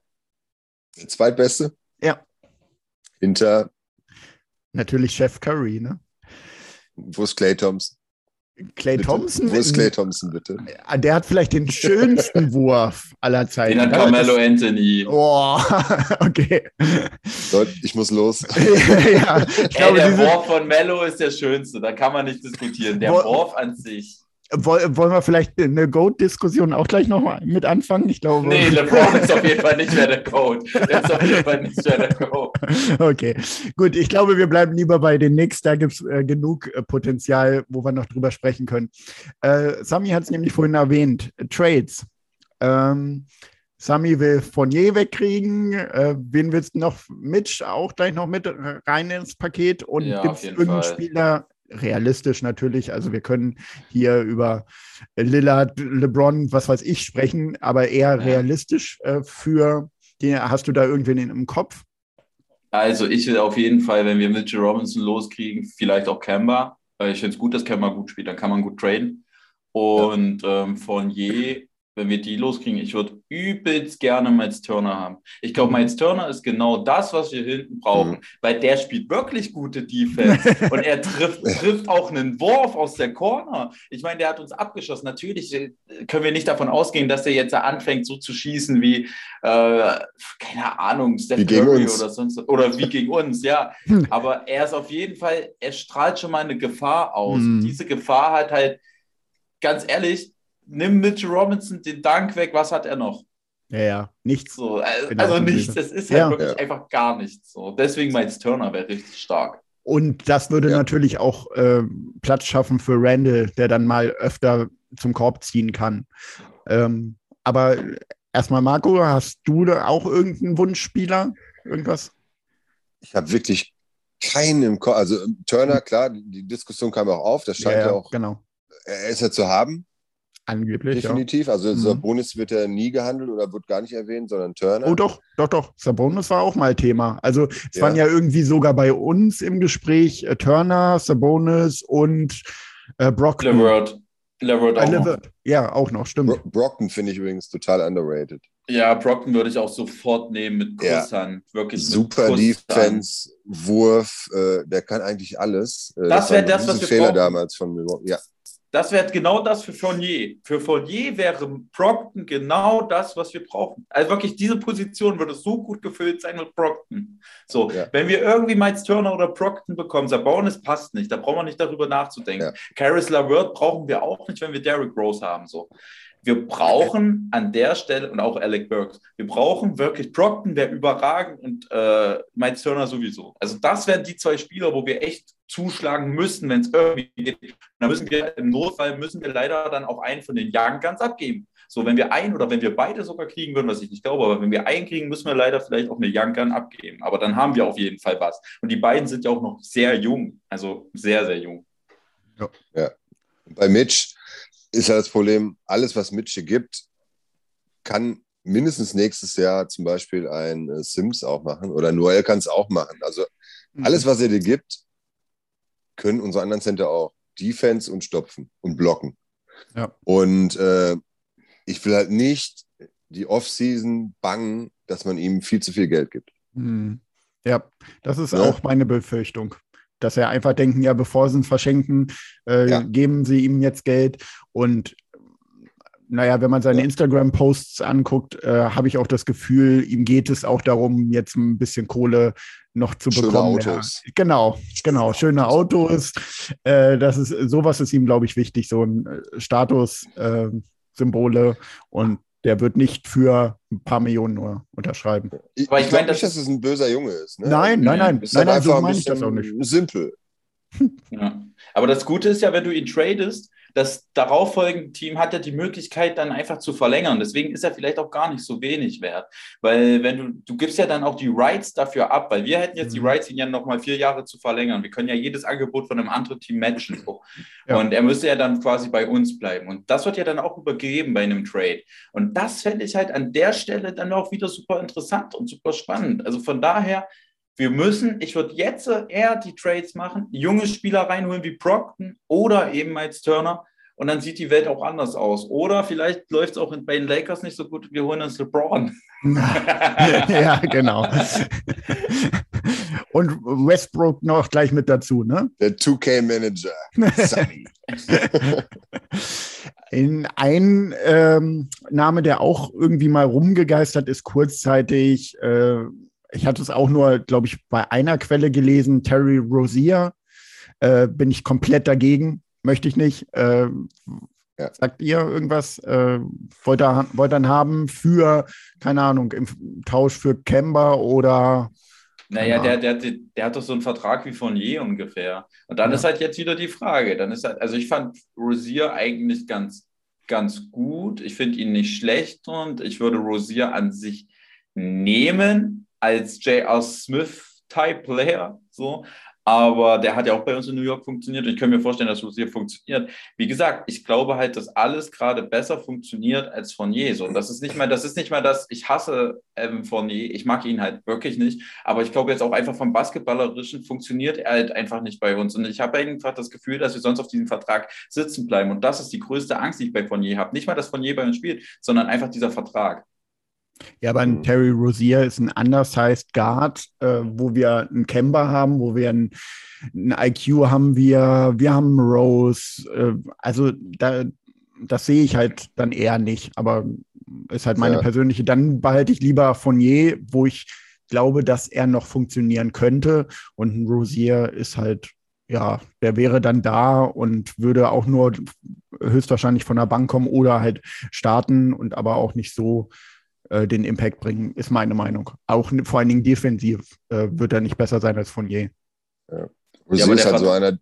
Der Zweitbeste? Ja. Hinter, Natürlich Chef Curry, ne? wo ist Clay Thompson? Clay Bitte. Thompson, Wo ist Clay Thompson, bitte? äh, der hat vielleicht den schönsten Wurf aller Zeiten. den hat Das- Carmelo Anthony. Oh, okay. Leute, ich muss los. ja, ich Ey, glaube, der diese, Wurf von Mello ist der schönste, da kann man nicht diskutieren. Der Wurf an sich. Woll- Wollen wir vielleicht eine Goat-Diskussion auch gleich noch mal mit anfangen? Ich glaube. Nee, LeBron ist auf jeden Fall nicht mehr der Code. Der ist auf jeden Fall nicht mehr der Code. Okay, gut. Ich glaube, wir bleiben lieber bei den Knicks. Da gibt es äh, genug äh, Potenzial, wo wir noch drüber sprechen können. Äh, Sami hat es nämlich vorhin erwähnt. Trades. Ähm, Sami will Fournier wegkriegen. Äh, wen willst du noch? Mitch auch gleich noch mit rein ins Paket. Und Ja, gibt es irgendeinen Fall. Spieler, realistisch natürlich, also wir können hier über Lillard, LeBron, was weiß ich sprechen, aber eher realistisch äh, für den, hast du da irgendwen im Kopf? Also ich will auf jeden Fall, wenn wir Mitchell Robinson loskriegen, vielleicht auch Kemba. Ich finde es gut, dass Kemba gut spielt, dann kann man gut traden. Und ähm, Fournier, wenn wir die loskriegen, ich würde übelst gerne Miles Turner haben. Ich glaube, Miles Turner ist genau das, was wir hinten brauchen, Mhm. weil der spielt wirklich gute Defense und er trifft, trifft auch einen Wurf aus der Corner. Ich meine, der hat uns abgeschossen. Natürlich äh, können wir nicht davon ausgehen, dass er jetzt anfängt, so zu schießen wie, äh, keine Ahnung, Steph Curry oder sonst oder wie gegen uns, ja. Hm. Aber er ist auf jeden Fall, er strahlt schon mal eine Gefahr aus. Mhm. Diese Gefahr hat halt, ganz ehrlich, nimm Mitchell Robinson den Dank weg, was hat er noch? Ja, ja, nichts. So, äh, Genau, also so nichts, ist es ist Ja. halt wirklich Ja. einfach gar nichts. So. Deswegen Miles Turner wäre richtig stark. Und das würde Ja. natürlich auch äh, Platz schaffen für Randall, der dann mal öfter zum Korb ziehen kann. Ähm, aber erstmal, Marco, hast du da auch irgendeinen Wunschspieler? Irgendwas? Ich habe wirklich keinen im Kopf. Also Turner, klar, die die Diskussion kam auch auf. Das scheint ja, auch, genau. er ist ja zu haben, Angeblich, ja. definitiv. Also Mhm. Sabonis wird ja nie gehandelt oder wird gar nicht erwähnt, sondern Turner. Oh, doch, doch, doch. Sabonis war auch mal Thema. Also, es Ja. waren ja irgendwie sogar bei uns im Gespräch äh, Turner, Sabonis und äh, Brockton. Levert. Levert Äh, auch noch. Ja, auch noch, stimmt. Bro Brockton finde ich übrigens total underrated. Ja, Brockton würde ich auch sofort nehmen mit Ja. Kusshand. Wirklich mit Super. Defense, Wurf, äh, der kann eigentlich alles. Äh, Das war wär ein das, was wir Riesenfehler brauchen. damals von Milwaukee. Ja, Das wäre genau das für Fournier. Für Fournier wäre Brockton genau das, was wir brauchen. Also wirklich, diese Position würde so gut gefüllt sein mit Brockton. So, Ja. wenn wir irgendwie Miles Turner oder Brockton bekommen, Sabonis passt nicht, da brauchen wir nicht darüber nachzudenken. Ja. Caris LaVert brauchen wir auch nicht, wenn wir Derrick Rose haben. So. Wir brauchen an der Stelle, und auch Alec Burks, wir brauchen wirklich, Brockton wäre überragend und äh, Miles Turner sowieso. Also das wären die zwei Spieler, wo wir echt zuschlagen müssen, wenn es irgendwie geht. Da müssen wir im Notfall müssen wir leider dann auch einen von den Young Guns abgeben. So, wenn wir einen oder wenn wir beide sogar kriegen würden, was ich nicht glaube, aber wenn wir einen kriegen, müssen wir leider vielleicht auch eine Young abgeben. Aber dann haben wir auf jeden Fall was. Und die beiden sind ja auch noch sehr jung, also sehr, sehr jung. Und bei Mitch ist ja das Problem, alles, was Mitch hier gibt, kann mindestens nächstes Jahr zum Beispiel ein äh, Sims auch machen oder Noel kann es auch machen. Also Mhm. alles, was er dir gibt, können unsere anderen Center auch. Defense und stopfen und blocken. Ja. Und äh, ich will halt nicht die Offseason bangen, dass man ihm viel zu viel Geld gibt. Mhm. Ja, das ist Ja. auch meine Befürchtung. Dass er einfach denken, ja, bevor sie ihn verschenken, äh, Ja. geben sie ihm jetzt Geld. Und naja, wenn man seine Ja. Instagram-Posts anguckt, äh, habe ich auch das Gefühl, ihm geht es auch darum, jetzt ein bisschen Kohle noch zu Schöne bekommen. Autos. Ja, genau, genau. Schöne Autos. Äh, das ist, sowas ist ihm, glaube ich, wichtig, so ein äh, Status-Symbole. und der wird nicht für ein paar Millionen nur unterschreiben. Ich, Aber ich ich meine, nicht, das- dass es ein böser Junge ist. Ne? Nein, nein, nein, Ist nein, nein, so meine ich das auch nicht. simpel. Ja. Aber das Gute ist ja, wenn du ihn tradest, das darauffolgende Team hat ja die Möglichkeit, dann einfach zu verlängern. Deswegen ist er vielleicht auch gar nicht so wenig wert. Weil wenn du, du gibst ja dann auch die Rights dafür ab, weil wir hätten jetzt die Mhm. Rights, ihn ja nochmal vier Jahre zu verlängern. Wir können ja jedes Angebot von einem anderen Team matchen. So. Ja. Und er müsste ja dann quasi bei uns bleiben. Und das wird ja dann auch übergeben bei einem Trade. Und das fände ich halt an der Stelle dann auch wieder super interessant und super spannend. Also von daher, wir müssen, ich würde jetzt eher die Trades machen, junge Spieler reinholen wie Brockton oder eben Miles Turner und dann sieht die Welt auch anders aus. Oder vielleicht läuft es auch in- bei den Lakers nicht so gut, wir holen uns LeBron. ja, genau. Und Westbrook noch gleich mit dazu, ne? Der 2K-Manager. Sunny. In ein ähm, Name, der auch irgendwie mal rumgegeistert ist, kurzzeitig, äh, ich hatte es auch nur, glaube ich, bei einer Quelle gelesen, Terry Rozier, äh, bin ich komplett dagegen, möchte ich nicht. Äh, Ja. Sagt ihr irgendwas? Äh, wollt, ihr, wollt ihr ihn haben für, keine Ahnung, im Tausch für Kemba oder Naja, der, der, der hat doch so einen Vertrag wie Fournier ungefähr. Und dann Ja. ist halt jetzt wieder die Frage. Dann ist halt, also ich fand Rosier eigentlich ganz, ganz gut. Ich finde ihn nicht schlecht und ich würde Rosier an sich nehmen als J.R. Smith-Type-Player. So. Aber der hat ja auch bei uns in New York funktioniert. Und ich kann mir vorstellen, dass Rosier funktioniert. Wie gesagt, ich glaube halt, dass alles gerade besser funktioniert als Fournier. So, das ist nicht mal, das ist nicht mal das, ich hasse Evan Fournier. Ich mag ihn halt wirklich nicht. Aber ich glaube jetzt auch einfach vom Basketballerischen funktioniert er halt einfach nicht bei uns. Und ich habe einfach das Gefühl, dass wir sonst auf diesem Vertrag sitzen bleiben. Und das ist die größte Angst, die ich bei Fournier habe. Nicht mal, dass Fournier bei uns spielt, sondern einfach dieser Vertrag. Ja, aber ein Mhm. Terry Rozier ist ein undersized Guard, äh, wo wir einen Kemba haben, wo wir ein, ein IQ haben wir, wir haben Rose. Äh, also da, das sehe ich halt dann eher nicht, aber ist halt meine Ja. persönliche. Dann behalte ich lieber Fournier, wo ich glaube, dass er noch funktionieren könnte. Und ein Rosier ist halt, ja, der wäre dann da und würde auch nur höchstwahrscheinlich von der Bank kommen oder halt starten und aber auch nicht so äh, den Impact bringen, ist meine Meinung. Auch vor allen Dingen defensiv äh, wird er nicht besser sein als Fournier. Rosier aber ist halt so einer.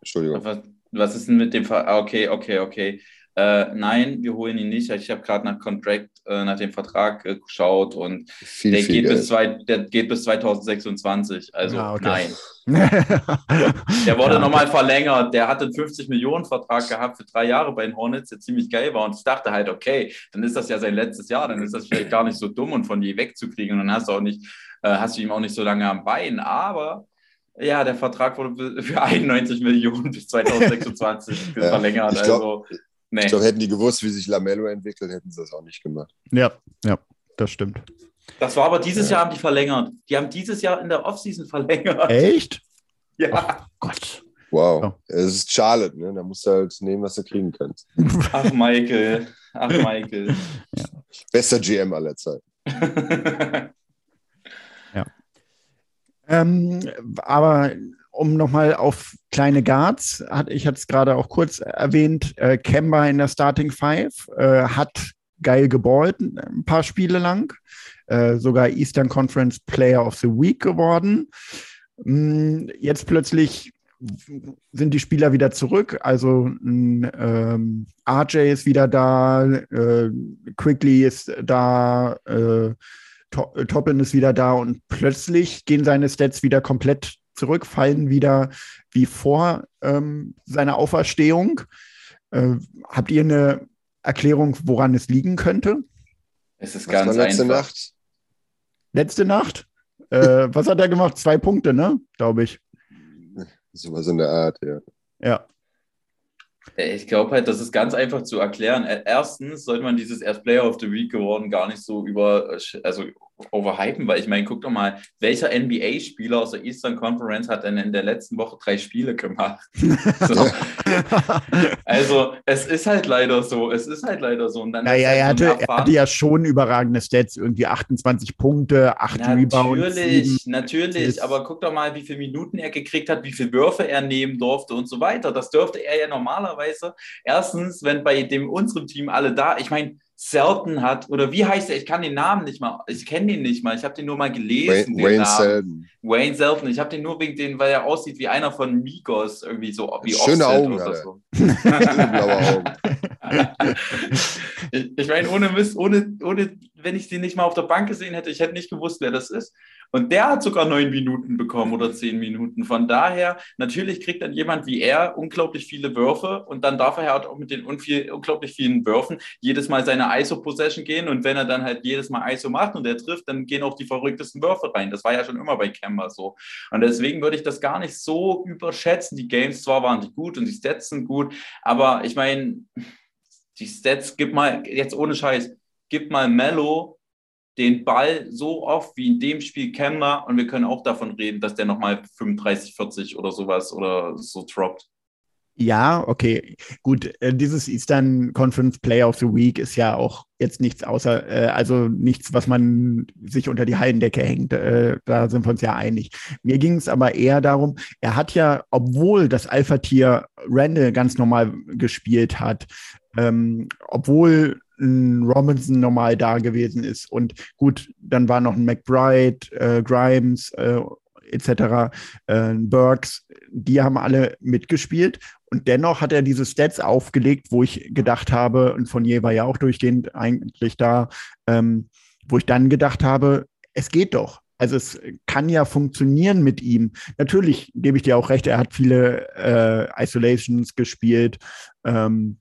Entschuldigung. Was, was ist denn mit dem Ver ah, Okay, okay, okay. Äh, nein, wir holen ihn nicht. Ich habe gerade nach Contract, äh, nach dem Vertrag äh, geschaut und Viel, der viel geht, bis zwei, der geht bis 2026. Also Ah, okay. nein. Der wurde nochmal verlängert. Der hatte einen 50 Millionen Vertrag gehabt für drei Jahre bei den Hornets, der ziemlich geil war. Und ich dachte halt, okay, dann ist das ja sein letztes Jahr, dann ist das vielleicht gar nicht so dumm und von je wegzukriegen. Und dann hast du auch nicht, äh, hast du ihm auch nicht so lange am Bein. Aber ja, der Vertrag wurde für 91 Millionen bis 2026 Ja, verlängert. ich glaub- also, nee. Ich glaube, hätten die gewusst, wie sich Lamello entwickelt, hätten sie das auch nicht gemacht. Ja, ja, das stimmt. Das war aber dieses Jahr haben die verlängert. Die haben dieses Jahr in der Offseason verlängert. Echt? Ja. Gott. Wow. Ja. Es ist Charlotte, ne? Da musst du halt nehmen, was du kriegen kannst. Ach, Michael. Ach, Michael. Bester GM aller Zeiten. Ähm, aber um nochmal auf kleine Guards, hat, ich hatte es gerade auch kurz erwähnt, äh, Kemba in der Starting Five äh, hat geil geballt, ein paar Spiele lang, äh, sogar Eastern Conference Player of the Week geworden. Mm, Jetzt plötzlich sind die Spieler wieder zurück. Also ähm, RJ ist wieder da, äh, Quickly ist da, äh, Toppin ist wieder da und plötzlich gehen seine Stats wieder komplett zurück, fallen wieder wie vor ähm, seiner Auferstehung. Äh, habt ihr eine Erklärung, woran es liegen könnte? Es ist Was war ganz letzte einfach. Nacht? Letzte Nacht? äh, was hat er gemacht? Zwei Punkte, ne? Glaube ich. Sowas in der Art, ja. Ja. Ich glaube halt, das ist ganz einfach zu erklären. Ä- Erstens sollte man dieses erst Player of the Week geworden gar nicht so über, also overhypen, weil ich meine, guck doch mal, welcher NBA-Spieler aus der Eastern Conference hat denn in der letzten Woche drei Spiele gemacht? So. Also, es ist halt leider so, es ist halt leider so. Und dann Naja, ist halt er hatte, er hatte ja schon überragende Stats, irgendwie 28 Punkte, 8 Rebounds. Natürlich, sieben natürlich, Assists. aber guck doch mal, wie viele Minuten er gekriegt hat, wie viele Würfe er nehmen durfte und so weiter. Das dürfte er ja normalerweise. Erstens, wenn bei dem unserem Team alle da, ich meine, Selten hat, oder wie heißt er? Ich kann den Namen nicht mal, ich kenne den nicht mal, ich habe den nur mal gelesen. Wayne, den Wayne Namen. Selden. Wayne Selten, ich habe den nur wegen den, weil er aussieht wie einer von Migos, irgendwie so wie Schöne Offset Augen oder er. so. Schöne blaue Augen. ich, meine, ohne Mist, ohne, ohne, wenn ich den nicht mal auf der Bank gesehen hätte, ich hätte nicht gewusst, wer das ist. Und der hat sogar neun Minuten bekommen oder zehn Minuten. Von daher, natürlich kriegt dann jemand wie er unglaublich viele Würfe und dann darf er halt auch mit den unglaublich vielen Würfen jedes Mal seine ISO-Possession gehen. Und wenn er dann halt jedes Mal ISO macht und er trifft, dann gehen auch die verrücktesten Würfe rein. Das war ja schon immer bei Kemba so. Und deswegen würde ich das gar nicht so überschätzen. Die Games zwar waren die gut und die Stats sind gut, aber ich meine, die Stats, gib mal, jetzt ohne Scheiß, gib mal Mello den Ball so oft wie in dem Spiel Kemba und wir können auch davon reden, dass der nochmal 35, 40 oder sowas oder so droppt. Ja, okay. Gut, äh, dieses Eastern Conference Player of the Week ist ja auch jetzt nichts außer, äh, also nichts, was man sich unter die Hallendecke hängt. Äh, da sind wir uns ja einig. Mir ging es aber eher darum, er hat ja, obwohl das Alpha-Tier Randall ganz normal gespielt hat, ähm, obwohl ein Robinson normal da gewesen ist. Und gut, dann war noch ein McBride, äh, Grimes äh, etc., äh, Burks, die haben alle mitgespielt. Und dennoch hat er diese Stats aufgelegt, wo ich gedacht habe, und von je war ja auch durchgehend eigentlich da, ähm, wo ich dann gedacht habe, es geht doch. Also es kann ja funktionieren mit ihm. Natürlich gebe ich dir auch recht, er hat viele äh, Isolations gespielt, ähm,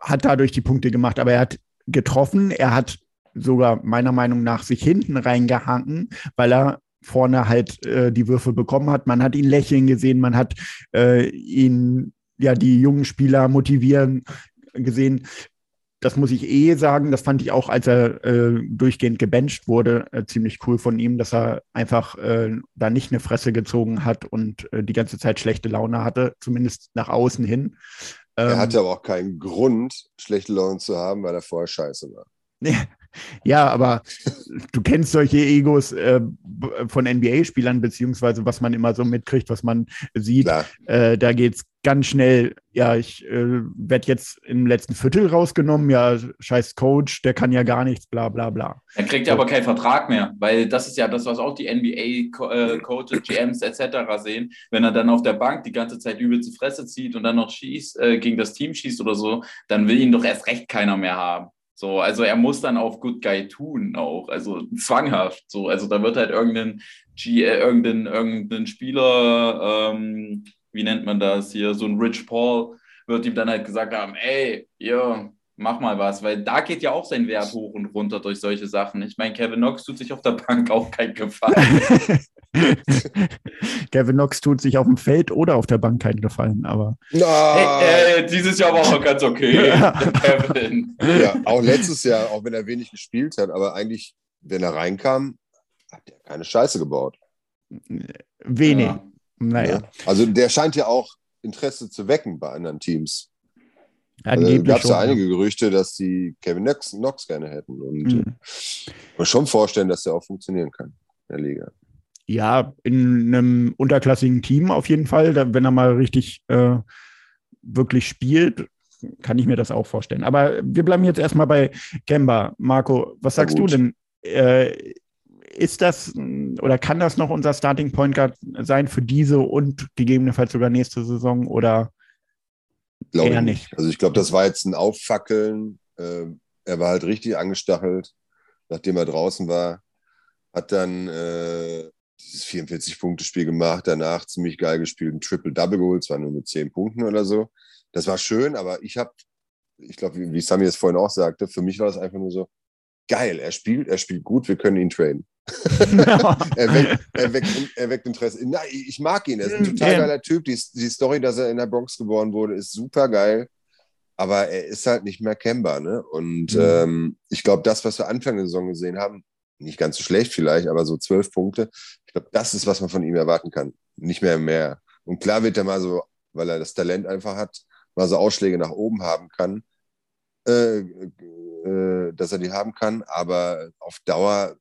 hat dadurch die Punkte gemacht, aber er hat getroffen, er hat sogar meiner Meinung nach sich hinten reingehangen, weil er vorne halt äh, die Würfe bekommen hat. Man hat ihn lächeln gesehen, man hat äh, ihn, ja, die jungen Spieler motivieren gesehen. Das muss ich eh sagen. Das fand ich auch, als er äh, durchgehend gebencht wurde, äh, ziemlich cool von ihm, dass er einfach äh, da nicht eine Fresse gezogen hat und äh, die ganze Zeit schlechte Laune hatte, zumindest nach außen hin. Er Ähm, hatte aber auch keinen Grund, schlechte Laune zu haben, weil er vorher scheiße war. Ja, aber du kennst solche Egos äh, von NBA-Spielern, beziehungsweise was man immer so mitkriegt, was man sieht. Äh, da geht's ganz schnell. Ja, ich äh, werde jetzt im letzten Viertel rausgenommen. Ja, scheiß Coach, der kann ja gar nichts, bla bla bla. Er kriegt ja aber keinen Vertrag mehr, weil das ist ja das, was auch die NBA-Coaches, GMs etc. sehen. Wenn er dann auf der Bank die ganze Zeit übelste Fresse zieht und dann noch schießt, äh, gegen das Team schießt oder so, dann will ihn doch erst recht keiner mehr haben. So, also er muss dann auf Good Guy tun auch, also zwanghaft. So, also da wird halt irgendein, G, äh, irgendein, irgendein Spieler, ähm, wie nennt man das hier, so ein Rich Paul, wird ihm dann halt gesagt haben, ey, ja, mach mal was, weil da geht ja auch sein Wert hoch und runter durch solche Sachen. Ich meine, Kevin Knox tut sich auf der Bank auch keinen Gefallen. Kevin Knox tut sich auf dem Feld oder auf der Bank keinen Gefallen, aber Na, Hey, äh, dieses Jahr war auch ganz okay, Ja. Kevin. ja, auch letztes Jahr, auch wenn er wenig gespielt hat, aber eigentlich, wenn er reinkam, hat er keine Scheiße gebaut. wenig. Ja. Naja? Also der scheint ja auch Interesse zu wecken bei anderen Teams. Da angeblich gab es ja einige Gerüchte, dass die Kevin Knox, Knox gerne hätten. Und Mhm. äh, man schon vorstellen, dass der auch funktionieren kann in der Liga. Ja, in einem unterklassigen Team auf jeden Fall. Da, wenn er mal richtig äh, wirklich spielt, kann ich mir das auch vorstellen. Aber wir bleiben jetzt erstmal bei Kemba. Marco, was sagst du denn? Äh, ist das oder kann das noch unser Starting Point Guard sein für diese und gegebenenfalls sogar nächste Saison? Oder Glaube Eher ich nicht. nicht. Also ich glaube, das war jetzt ein Auffackeln. Äh, er war halt richtig angestachelt, nachdem er draußen war. Hat dann äh, dieses 44-Punkte-Spiel gemacht, danach ziemlich geil gespielt, ein Triple-Double geholt, zwar nur mit 10 Punkten oder so. Das war schön, aber ich habe, ich glaube, wie, wie Sami es vorhin auch sagte, für mich war das einfach nur so, geil, er spielt, er spielt gut, wir können ihn traden. er, weckt, er, weckt, er weckt Interesse. Nein, ich mag ihn, er ist ein total Ja. geiler Typ. Die, die Story, dass er in der Bronx geboren wurde, ist super geil. Aber er ist halt nicht mehr kennbar. Ne? Und Mhm. ähm, ich glaube, das, was wir Anfang der Saison gesehen haben, nicht ganz so schlecht vielleicht, aber so zwölf Punkte, ich glaube, das ist, was man von ihm erwarten kann. Nicht mehr mehr. Und klar wird er mal so, weil er das Talent einfach hat, mal so Ausschläge nach oben haben kann, äh, äh, dass er die haben kann. Aber auf Dauer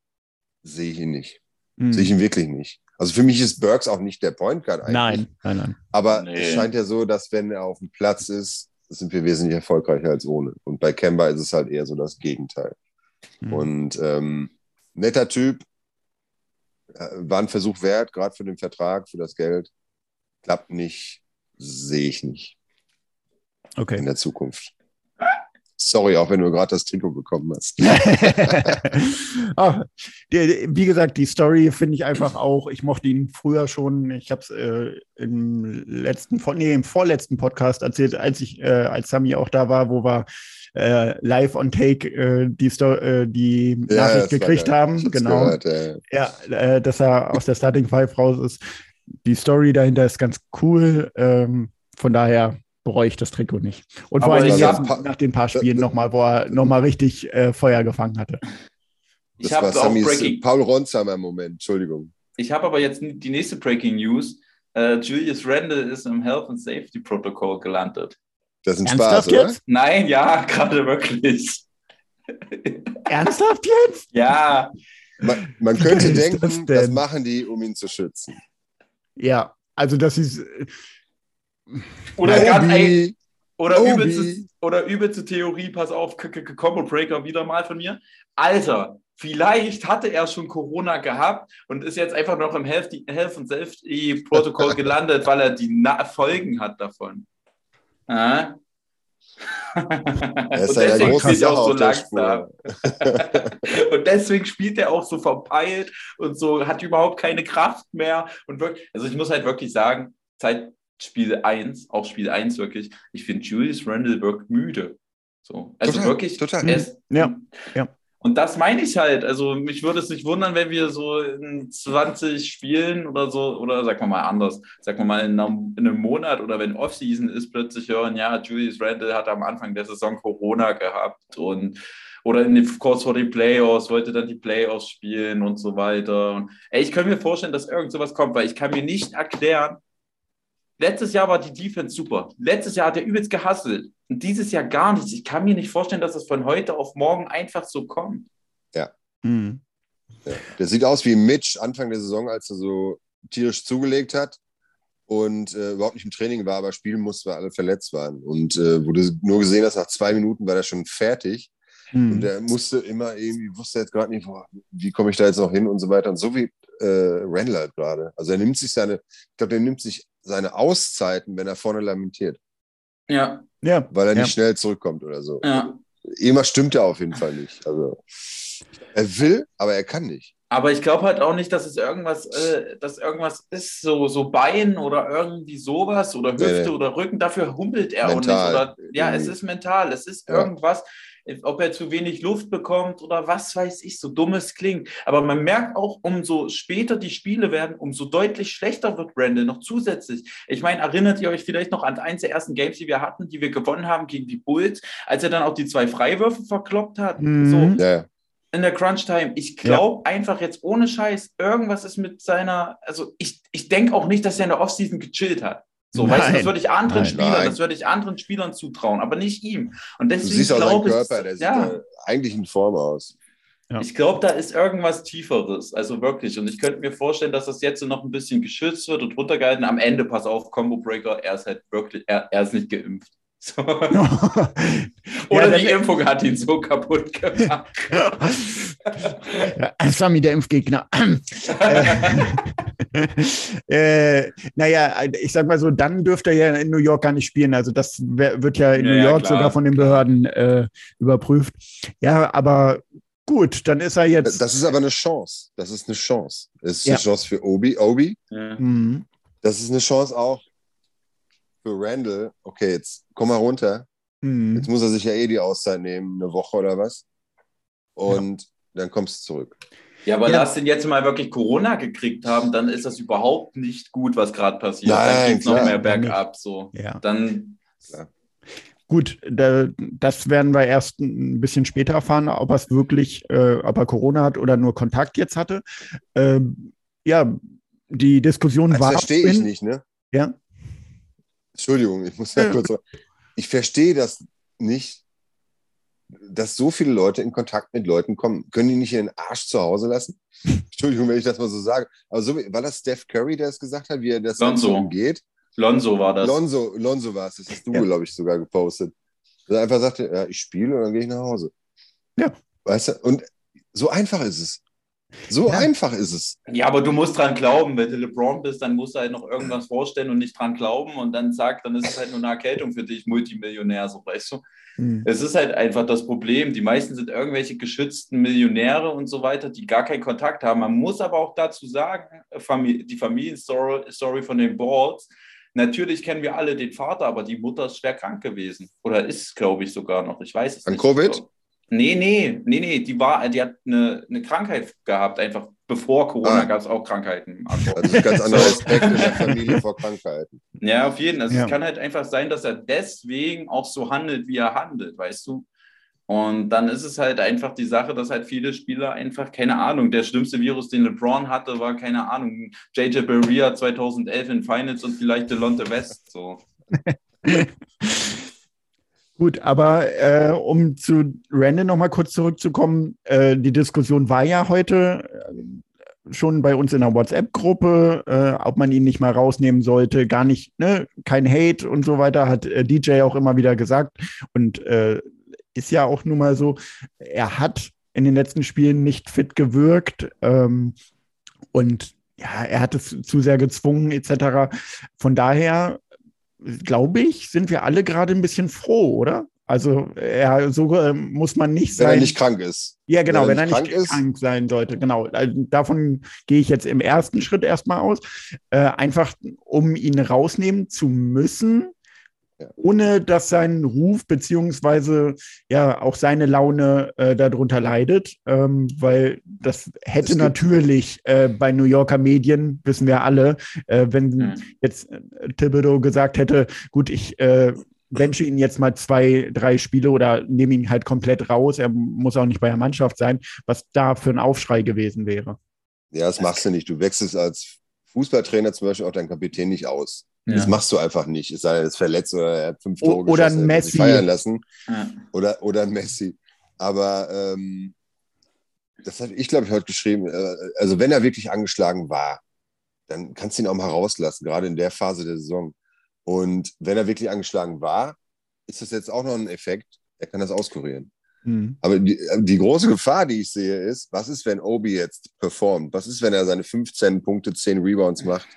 sehe ich ihn nicht. Hm. Sehe ich ihn wirklich nicht. Also für mich ist Burks auch nicht der Point Guard eigentlich. Nein, nein, nein. Aber Nee. es scheint ja so, dass wenn er auf dem Platz ist, sind wir wesentlich erfolgreicher als ohne. Und bei Kemba ist es halt eher so das Gegenteil. Hm. Und ähm, netter Typ, äh, war ein Versuch wert, gerade für den Vertrag, für das Geld. Klappt nicht, sehe ich nicht in Okay. der Zukunft. Sorry, auch wenn du gerade das Trikot bekommen hast. ah, wie gesagt, die Story finde ich einfach auch. Ich mochte ihn früher schon. Ich habe es äh, im letzten, nee, im vorletzten Podcast erzählt, als ich, äh, als Sami auch da war, wo wir äh, live on Take äh, die, Sto äh, die Ja, Nachricht gekriegt geil. haben. Ich Genau. Gehört, äh, Ja, äh, dass er aus der Starting Five raus ist. Die Story dahinter ist ganz cool. Ähm, von daher bereue ich das Trikot nicht. Und vor allem ich jetzt hab- nach den paar Spielen nochmal, wo er nochmal richtig äh, Feuer gefangen hatte. Ich das war habe auch Breaking. Paul Ronsheimer Moment, Entschuldigung. Ich habe aber jetzt die nächste Breaking News. Äh, Julius Randle ist im Health and Safety Protocol gelandet. Das ist ein Ernsthaft Spaß, oder? jetzt? Nein, ja, gerade wirklich. Ernsthaft jetzt? Ja, Man, man könnte denken, das das, machen die, um ihn zu schützen. Ja, also das ist. oder Hobby. ganz, ey, Oder Obi. übelste, oder übelste Theorie, pass auf, K- K- Combo Breaker wieder mal von mir. Alter, vielleicht hatte er schon Corona gehabt und ist jetzt einfach noch im Health, Health and Safety Protocol gelandet, weil er die Na Folgen hat davon. Er ist und deswegen spielt er auch so langsam. Und deswegen spielt er auch so verpeilt und so, hat überhaupt keine Kraft mehr. Und wirklich, also ich muss halt wirklich sagen, seit Spiel 1, auch Spiel 1 wirklich, ich finde Julius Randle wirkt müde. So. Also Total, wirklich, total. er ist, Ja, ja. Und das meine ich halt. Also mich würde es nicht wundern, wenn wir so in 20 Spielen oder so, oder sagen wir mal anders, sagen wir mal in einem, in einem Monat oder wenn Offseason ist, plötzlich hören, ja, Julius Randle hat am Anfang der Saison Corona gehabt und oder in den, kurz vor den Playoffs, wollte dann die Playoffs spielen und so weiter. Und ey, ich könnte mir vorstellen, dass irgend sowas kommt, weil ich kann mir nicht erklären, letztes Jahr war die Defense super. Letztes Jahr hat er übelst gehasselt. Und dieses Jahr gar nichts. Ich kann mir nicht vorstellen, dass das von heute auf morgen einfach so kommt. Mhm. Ja. Der sieht aus wie Mitch Anfang der Saison, als er so tierisch zugelegt hat und äh, überhaupt nicht im Training war, aber spielen musste, weil alle verletzt waren. Und äh, du nur gesehen hast, nach zwei Minuten war er schon fertig. Und Mhm. er musste immer irgendwie, wusste jetzt gerade nicht, boah, wie komme ich da jetzt noch hin und so weiter. Und so wie äh, Randall halt gerade. Also er nimmt sich seine, ich glaube, der nimmt sich seine Auszeiten, wenn er vorne lamentiert, Ja, Ja, weil er ja. nicht schnell zurückkommt oder so. ja. Immer stimmt er auf jeden Fall nicht. Also er will, aber er kann nicht. Aber ich glaube halt auch nicht, dass es irgendwas, äh, dass irgendwas ist, so, so Bein oder irgendwie sowas oder Nee, Hüfte nee. oder Rücken, dafür humpelt er Mental. auch nicht. Oder, ja, es Mhm. ist mental, es ist Ja. irgendwas, ob er zu wenig Luft bekommt oder was weiß ich, so dumm es klingt. Aber man merkt auch, umso später die Spiele werden, umso deutlich schlechter wird Randall noch zusätzlich. Ich meine, erinnert ihr euch vielleicht noch an eins der ersten Games, die wir hatten, die wir gewonnen haben gegen die Bulls, als er dann auch die zwei Freiwürfe verkloppt hat? Mhm. So, Ja, ja. in der Crunch-Time. Ich glaube einfach jetzt ohne Scheiß, irgendwas ist mit seiner, also ich, ich denke auch nicht, dass er in der Offseason gechillt hat. So, weißt du, das Nein. würde ich anderen Nein. Spielern, Nein. das würde ich anderen Spielern zutrauen, aber nicht ihm. Und Du deswegen siehst auch seinen glaube Körper, der ich, sieht ja, da eigentlich in Form aus. Ja. ich glaube, da ist irgendwas Tieferes, also wirklich. Und ich könnte mir vorstellen, dass das jetzt so noch ein bisschen geschützt wird und runtergehalten. Am Ende, pass auf, Combo Breaker, er ist halt wirklich, er, er ist nicht geimpft. So. Oder Ja, die Impfung hat ihn so kaputt gemacht. Ja, Sami, der Impfgegner. äh, äh, naja, ich sag mal so, dann dürfte er ja in New York gar nicht spielen. Also das wird ja in Ja, New ja, York klar, sogar von den Behörden äh, überprüft. Ja, aber gut, dann ist er jetzt. Das ist aber eine Chance. Das ist eine Chance. Das ist Ja. eine Chance für Obi. Obi, Ja. Mhm. das ist eine Chance auch für Randall. Okay, jetzt komm mal runter. Mhm. Jetzt muss er sich ja eh die Auszeit nehmen, eine Woche oder was. Und dann kommst du zurück. Ja, aber Ja. lass den jetzt mal wirklich Corona gekriegt haben, dann ist das überhaupt nicht gut, was gerade passiert. Nein, dann geht es noch klar. mehr bergab. So. Ja. Dann, Gut, da, das werden wir erst ein bisschen später erfahren, ob er es wirklich, äh, ob er Corona hat oder nur Kontakt jetzt hatte. Ähm, ja, die Diskussion Das war. verstehe ich nicht, ne? Ja. Entschuldigung, ich muss ja kurz. Ich verstehe das nicht, dass so viele Leute in Kontakt mit Leuten kommen. Können die nicht ihren Arsch zu Hause lassen? Entschuldigung, wenn ich das mal so sage. Aber so, wie- war das Steph Curry, der es gesagt hat, wie er das Lonzo. so umgeht? Lonzo war das. Lonzo, Lonzo war es, das hast du, Ja. glaube ich, sogar gepostet. Dass er einfach sagte, ja, ich spiele und dann gehe ich nach Hause. Ja. Weißt du, und so einfach ist es. So Ja. einfach ist es. Ja, aber du musst dran glauben. Wenn du LeBron bist, dann musst du halt noch irgendwas vorstellen und nicht dran glauben und dann sagt, dann ist es halt nur eine Erkältung für dich, Multimillionär, so weißt du. Mhm. Es ist halt einfach das Problem. Die meisten sind irgendwelche geschützten Millionäre und so weiter, die gar keinen Kontakt haben. Man muss aber auch dazu sagen, die Familienstory Story von den Balls, natürlich kennen wir alle den Vater, aber die Mutter ist schwer krank gewesen. Oder ist, glaube ich, sogar noch. Ich weiß es An nicht. Covid? Nee, nee, nee, nee, die war, die hat eine, eine Krankheit gehabt, einfach bevor Corona Ah. gab es auch Krankheiten. Also, Das ist ein ganz anderer Respekt in der Familie vor Krankheiten. ja, auf jeden Fall. Also Ja. Es kann halt einfach sein, dass er deswegen auch so handelt, wie er handelt, weißt du? Und dann ist es halt einfach die Sache, dass halt viele Spieler einfach, keine Ahnung, der schlimmste Virus, den LeBron hatte, war, keine Ahnung, JJ Barria 2011 in Finals und vielleicht Delonte West. So. Gut, aber äh, um zu Randall nochmal kurz zurückzukommen, äh, die Diskussion war ja heute, äh, schon bei uns in der WhatsApp-Gruppe, äh, ob man ihn nicht mal rausnehmen sollte. Gar nicht, ne? kein Hate und so weiter, hat äh, DJ auch immer wieder gesagt. Und äh, ist ja auch nun mal so, er hat in den letzten Spielen nicht fit gewirkt. Ähm, und ja, er hat es zu sehr gezwungen, etc. Von daher, glaube ich, sind wir alle gerade ein bisschen froh, oder? Also er, so äh, muss man nicht sein. Wenn er nicht krank ist. Ja, genau, wenn er, wenn er nicht, krank, krank, sein sollte. Genau. Also davon gehe ich jetzt im ersten Schritt erstmal aus. Äh, einfach, um ihn rausnehmen zu müssen, ja. Ohne dass sein Ruf beziehungsweise ja auch seine Laune äh, darunter leidet, ähm, weil das hätte natürlich äh, bei New Yorker Medien, wissen wir alle, äh, wenn mhm. jetzt äh, Thibodeau gesagt hätte, gut, ich äh, benche ihn jetzt mal zwei, drei Spiele oder nehme ihn halt komplett raus. Er muss auch nicht bei der Mannschaft sein, was da für ein Aufschrei gewesen wäre. Ja, das machst du nicht. Du wechselst als Fußballtrainer zum Beispiel auch deinen Kapitän nicht aus. Ja. Das machst du einfach nicht. Es sei denn, er ist verletzt oder er hat fünf Tore oder ein Messi. feiern lassen. Ja. Oder, oder ein Messi. Aber ähm, das habe ich, glaube ich, heute geschrieben. Äh, also, wenn er wirklich angeschlagen war, dann kannst du ihn auch mal rauslassen, gerade in der Phase der Saison. Und wenn er wirklich angeschlagen war, ist das jetzt auch noch ein Effekt. Er kann das auskurieren. Mhm. Aber die, die, große Gefahr, die ich sehe, ist, was ist, wenn Obi jetzt performt? Was ist, wenn er seine 15 Punkte, 10 Rebounds macht,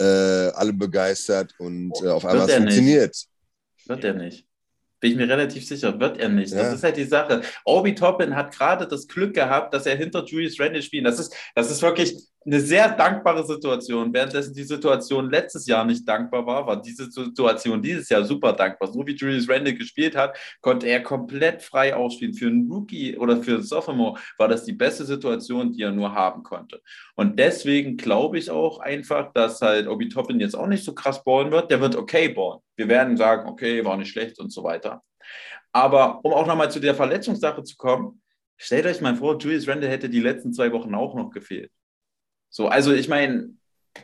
äh, alle begeistert und äh, auf einmal funktioniert? Nicht. Wird er nicht. Bin ich mir relativ sicher, wird er nicht. Ja. Das ist halt die Sache. Obi Toppin hat gerade das Glück gehabt, dass er hinter Julius Randle spielt. Das ist, das ist wirklich eine sehr dankbare Situation. Währenddessen die Situation letztes Jahr nicht dankbar war, war diese Situation dieses Jahr super dankbar. So wie Julius Randle gespielt hat, konnte er komplett frei ausspielen. Für einen Rookie oder für einen Sophomore war das die beste Situation, die er nur haben konnte. Und deswegen glaube ich auch einfach, dass halt Obi Toppin jetzt auch nicht so krass ballen wird. Der wird okay ballen. Wir werden sagen, okay, war nicht schlecht und so weiter. Aber um auch nochmal zu der Verletzungssache zu kommen, stellt euch mal vor, Julius Randle hätte die letzten zwei Wochen auch noch gefehlt. So, also ich meine,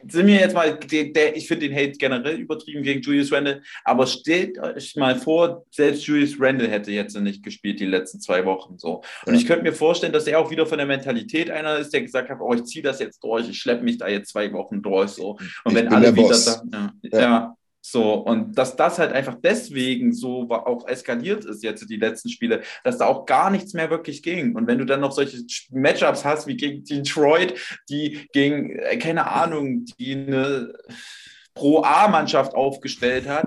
sind wir jetzt mal, der, der ich finde den Hate generell übertrieben gegen Julius Randle, aber stellt euch mal vor, selbst Julius Randle hätte jetzt nicht gespielt die letzten zwei Wochen so. Und ja. ich könnte mir vorstellen, dass er auch wieder von der Mentalität einer ist, der gesagt hat, oh, ich ziehe das jetzt durch, ich schleppe mich da jetzt zwei Wochen durch so. Und ich wenn alle wieder da, ja, ja. ja, so, und dass das halt einfach deswegen so auch eskaliert ist jetzt die letzten Spiele, dass da auch gar nichts mehr wirklich ging. Und wenn du dann noch solche Matchups hast wie gegen Detroit, die gegen, äh, keine Ahnung, die eine Pro-A-Mannschaft aufgestellt hat,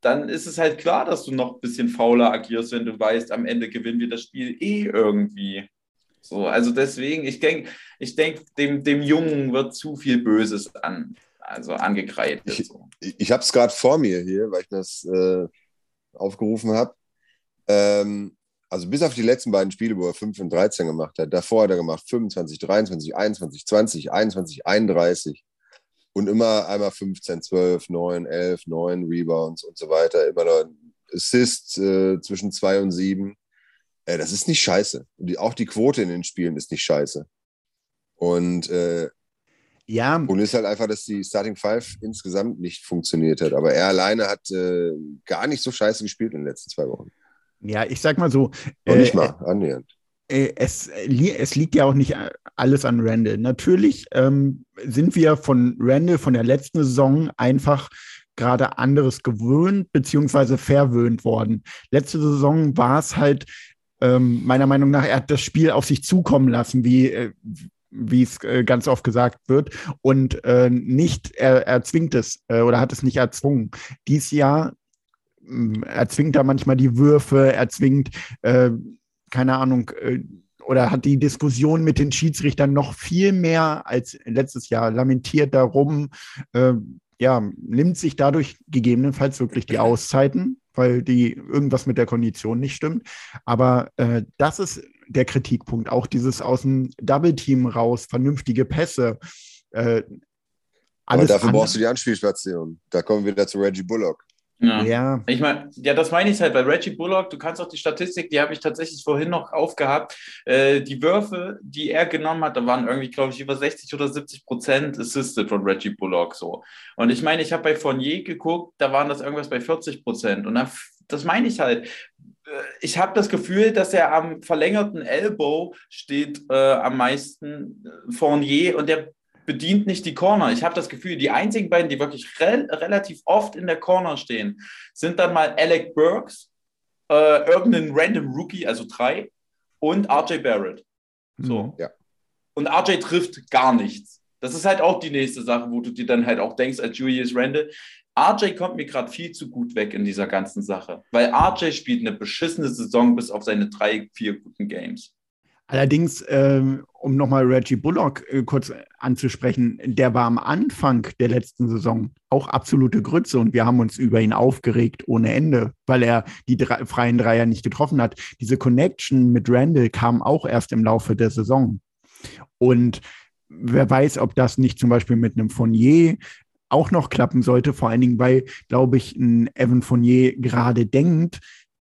dann ist es halt klar, dass du noch ein bisschen fauler agierst, wenn du weißt, am Ende gewinnen wir das Spiel eh irgendwie. So, also deswegen, ich denke, ich denke, dem, dem Jungen wird zu viel Böses an also angekreidet. Ich, ich habe es gerade vor mir hier, weil ich das äh, aufgerufen habe. Ähm, also bis auf die letzten beiden Spiele, wo er 5 und 13 gemacht hat. Davor hat er gemacht 25, 23, 21, 20, 21, 31. Und immer einmal 15, 12, 9, 11, 9 Rebounds und so weiter. Immer noch Assists äh, zwischen 2 und 7. Äh, das ist nicht scheiße. Die, auch die Quote in den Spielen ist nicht scheiße. Und äh, ja. Und ist halt einfach, dass die Starting Five insgesamt nicht funktioniert hat. Aber er alleine hat äh, gar nicht so scheiße gespielt in den letzten zwei Wochen. Ja, ich sag mal so. Noch nicht äh, mal, annähernd. Äh, es, es, liegt ja auch nicht alles an Randall. Natürlich ähm, sind wir von Randall von der letzten Saison einfach gerade anderes gewöhnt beziehungsweise verwöhnt worden. Letzte Saison war es halt ähm, meiner Meinung nach, er hat das Spiel auf sich zukommen lassen, wie, äh, wie es äh, ganz oft gesagt wird, und äh, nicht er, erzwingt es äh, oder hat es nicht erzwungen. Dies Jahr äh, erzwingt er manchmal die Würfe, erzwingt, äh, keine Ahnung, äh, oder hat die Diskussion mit den Schiedsrichtern noch viel mehr als letztes Jahr, lamentiert darum, äh, ja, nimmt sich dadurch gegebenenfalls wirklich die Auszeiten, weil die irgendwas mit der Kondition nicht stimmt. Aber äh, das ist der Kritikpunkt. Auch dieses aus dem Double-Team raus, vernünftige Pässe. Äh, Aber dafür andere. brauchst du die Anspielstation. Da kommen wir wieder zu Reggie Bullock. Ja. ja. Ich meine, ja, das meine ich halt, weil Reggie Bullock, du kannst auch die Statistik, die habe ich tatsächlich vorhin noch aufgehabt. Äh, die Würfe, die er genommen hat, da waren irgendwie, glaube ich, über 60 oder 70 Prozent assisted von Reggie Bullock so. Und ich meine, ich habe bei Fournier geguckt, da waren das irgendwas bei 40 Prozent. Und dann, das meine ich halt ich habe das Gefühl, dass er am verlängerten Elbow steht äh, am meisten äh, Fournier und der bedient nicht die Corner. Ich habe das Gefühl, die einzigen beiden, die wirklich re relativ oft in der Corner stehen, sind dann mal Alec Burks, äh, irgendein random Rookie, also drei, und RJ Barrett. So. Mhm. Ja. Und RJ trifft gar nichts. Das ist halt auch die nächste Sache, wo du dir dann halt auch denkst, als Julius Randle, RJ kommt mir gerade viel zu gut weg in dieser ganzen Sache, weil RJ spielt eine beschissene Saison bis auf seine drei, vier guten Games. Allerdings, ähm, um nochmal Reggie Bullock äh, kurz anzusprechen, der war am Anfang der letzten Saison auch absolute Grütze und wir haben uns über ihn aufgeregt ohne Ende, weil er die drei, freien Dreier nicht getroffen hat. Diese Connection mit Randall kam auch erst im Laufe der Saison. Und wer weiß, ob das nicht zum Beispiel mit einem Fournier auch noch klappen sollte, vor allen Dingen, weil, glaube ich, ein Evan Fournier gerade denkt,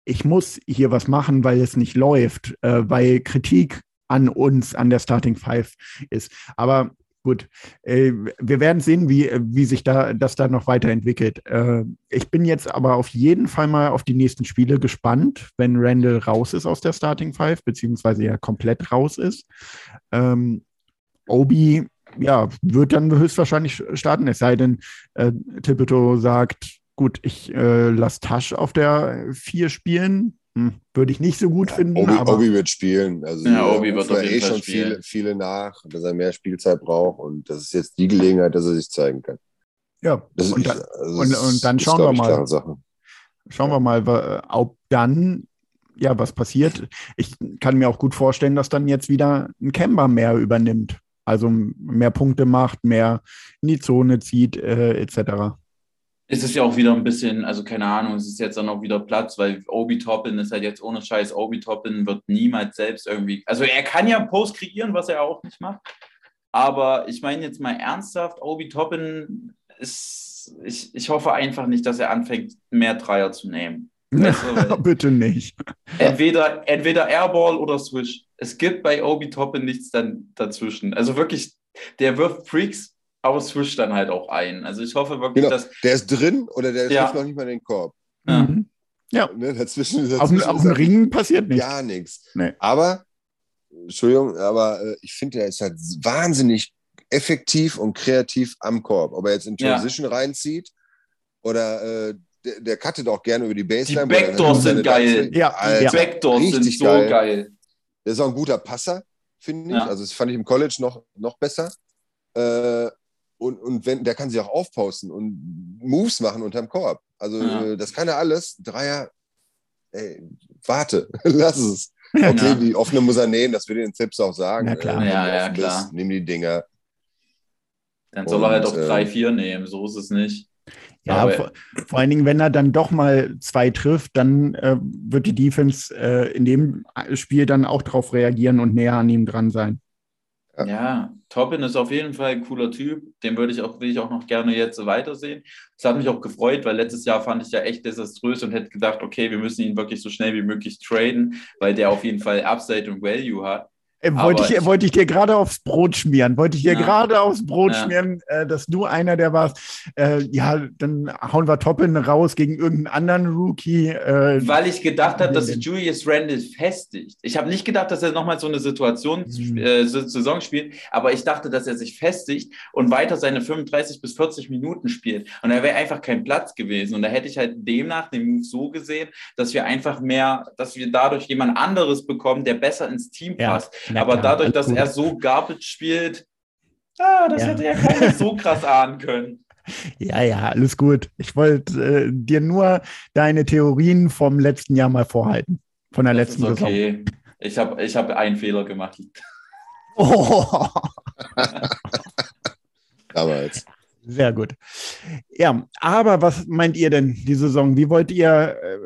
ich muss hier was machen, weil es nicht läuft, äh, weil Kritik an uns, an der Starting Five ist. Aber gut, äh, wir werden sehen, wie, wie sich da, das da noch weiterentwickelt. Äh, ich bin jetzt aber auf jeden Fall mal auf die nächsten Spiele gespannt, wenn Randall raus ist aus der Starting Five, beziehungsweise ja komplett raus ist. Ähm, Obi ja, wird dann höchstwahrscheinlich starten, es sei denn, äh, Thibodeau sagt, gut, ich äh, lasse Tasch auf der 4 spielen. Hm, würde ich nicht so gut Ja, finden. Obi, aber Obi wird spielen. Also Ja, wir Obi wird auf jeden eh Fall schon spielen. viele, viele nach, dass er mehr Spielzeit braucht und das ist jetzt die Gelegenheit, dass er sich zeigen kann. ja, Das und, ist, dann, also und- und dann ist, schauen wir mal. schauen wir mal, wa- ob dann, ja, was passiert. Ich kann mir auch gut vorstellen, dass dann jetzt wieder ein Kemba mehr übernimmt. Also mehr Punkte macht, mehr in die Zone zieht, äh, etc. Es ist ja auch wieder ein bisschen, also keine Ahnung, es ist jetzt dann auch wieder Platz, weil Obi Toppin ist halt jetzt ohne Scheiß. Obi Toppin wird niemals selbst irgendwie, also er kann ja Post kreieren, was er auch nicht macht. Aber ich meine jetzt mal ernsthaft, Obi Toppin ist, ich, ich hoffe einfach nicht, dass er anfängt, mehr Dreier zu nehmen. Weißt du, Bitte nicht. entweder, entweder Airball oder Swish. Es gibt bei Obi Toppin nichts dann dazwischen. Also wirklich, der wirft Freaks, aber Swish dann halt auch ein. Also ich hoffe wirklich, Genau. dass. Der ist drin oder der Ja. trifft noch nicht mal den Korb. Ja. Mhm. Ja, Ne? Dazwischen, dazwischen auf, dem- auf dem Ring passiert nichts. gar nichts. Nee. Aber, Entschuldigung, aber äh, ich finde, er ist halt wahnsinnig effektiv und kreativ am Korb. Ob er jetzt in Ja. Transition reinzieht oder äh, der, der cuttet auch gerne über die Die Baseline. dann Backdoors halt sind geil. Ja, Alter, ja. Backdoors sind so geil. geil. Der ist auch ein guter Passer, finde ich. Ja. Also das fand ich im College noch, noch besser. Äh, und, und wenn, der kann sich auch aufposten und Moves machen unterm Korb. Also Ja. äh, das kann er alles. Dreier, ey, warte, lass es. Ja. Okay, Ja. die offene muss er nehmen, das will den Tipps auch sagen. Na klar. Äh, Ja, ja, klar. Bist, nimm die Dinger. Dann soll er halt Und, auch äh, 3-4 nehmen, so ist es nicht. Ja, Aber- vor, vor allen Dingen, wenn er dann doch mal zwei trifft, dann äh, wird die Defense äh, in dem Spiel dann auch drauf reagieren und näher an ihm dran sein. Ja. Ja, Toppin ist auf jeden Fall ein cooler Typ. Den würde ich auch, will ich auch noch gerne jetzt weitersehen. Das hat mich auch gefreut, weil letztes Jahr fand ich ja echt desaströs und hätte gedacht, okay, wir müssen ihn wirklich so schnell wie möglich traden, weil der auf jeden Fall Upside und Value hat. Äh, wollte, ich, ich- wollte ich dir gerade aufs Brot schmieren, wollte ich dir Ja. gerade aufs Brot Ja. schmieren, äh, dass du einer der warst. Äh, ja, dann hauen wir Toppin raus gegen irgendeinen anderen Rookie. Äh, Weil ich gedacht habe, dass sich. Julius Randle festigt. Ich habe nicht gedacht, dass er nochmal so eine Situation, Mhm. so- Saison spielt, aber ich dachte, dass er sich festigt und weiter seine 35 bis 40 Minuten spielt. Und da wäre einfach kein Platz gewesen. Und da hätte ich halt demnach den Move so gesehen, dass wir einfach mehr, dass wir dadurch jemand anderes bekommen, der besser ins Team Ja, passt. Na aber dadurch, dass er so Garbage spielt, ah, das Ja. hätte ja keiner so krass ahnen können. Ja, ja, alles gut. Ich wollte äh, dir nur deine Theorien vom letzten Jahr mal vorhalten. Von der Das letzten ist Saison. okay. Ich habe ich hab einen Fehler gemacht. Oh, Damals. sehr gut. Ja, aber was meint ihr denn die Saison? Wie wollt ihr äh,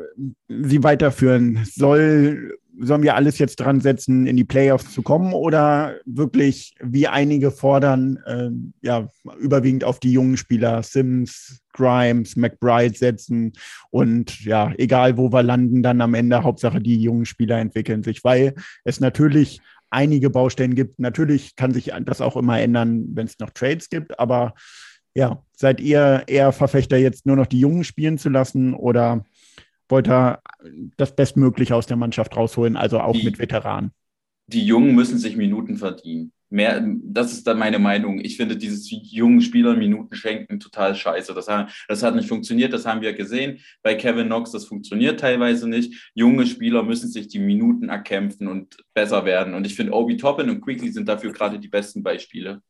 sie weiterführen? Soll, sollen wir alles jetzt dran setzen, in die Playoffs zu kommen oder wirklich, wie einige fordern, äh, ja, überwiegend auf die jungen Spieler, Sims, Grimes, McBride setzen und ja, egal wo wir landen, dann am Ende Hauptsache die jungen Spieler entwickeln sich, weil es natürlich einige Baustellen gibt. Natürlich kann sich das auch immer ändern, wenn es noch Trades gibt, aber ja, seid ihr eher Verfechter, jetzt nur noch die Jungen spielen zu lassen oder wollte er das Bestmögliche aus der Mannschaft rausholen, also auch Die- mit Veteranen. die Jungen müssen sich Minuten verdienen. Mehr, das ist dann meine Meinung. Ich finde dieses jungen Spielern Minuten schenken total scheiße. Das hat, das hat nicht funktioniert, das haben wir gesehen. Bei Kevin Knox, das funktioniert teilweise nicht. Junge Spieler müssen sich die Minuten erkämpfen und besser werden. Und ich finde, Obi Toppin und Quickly sind dafür gerade die besten Beispiele.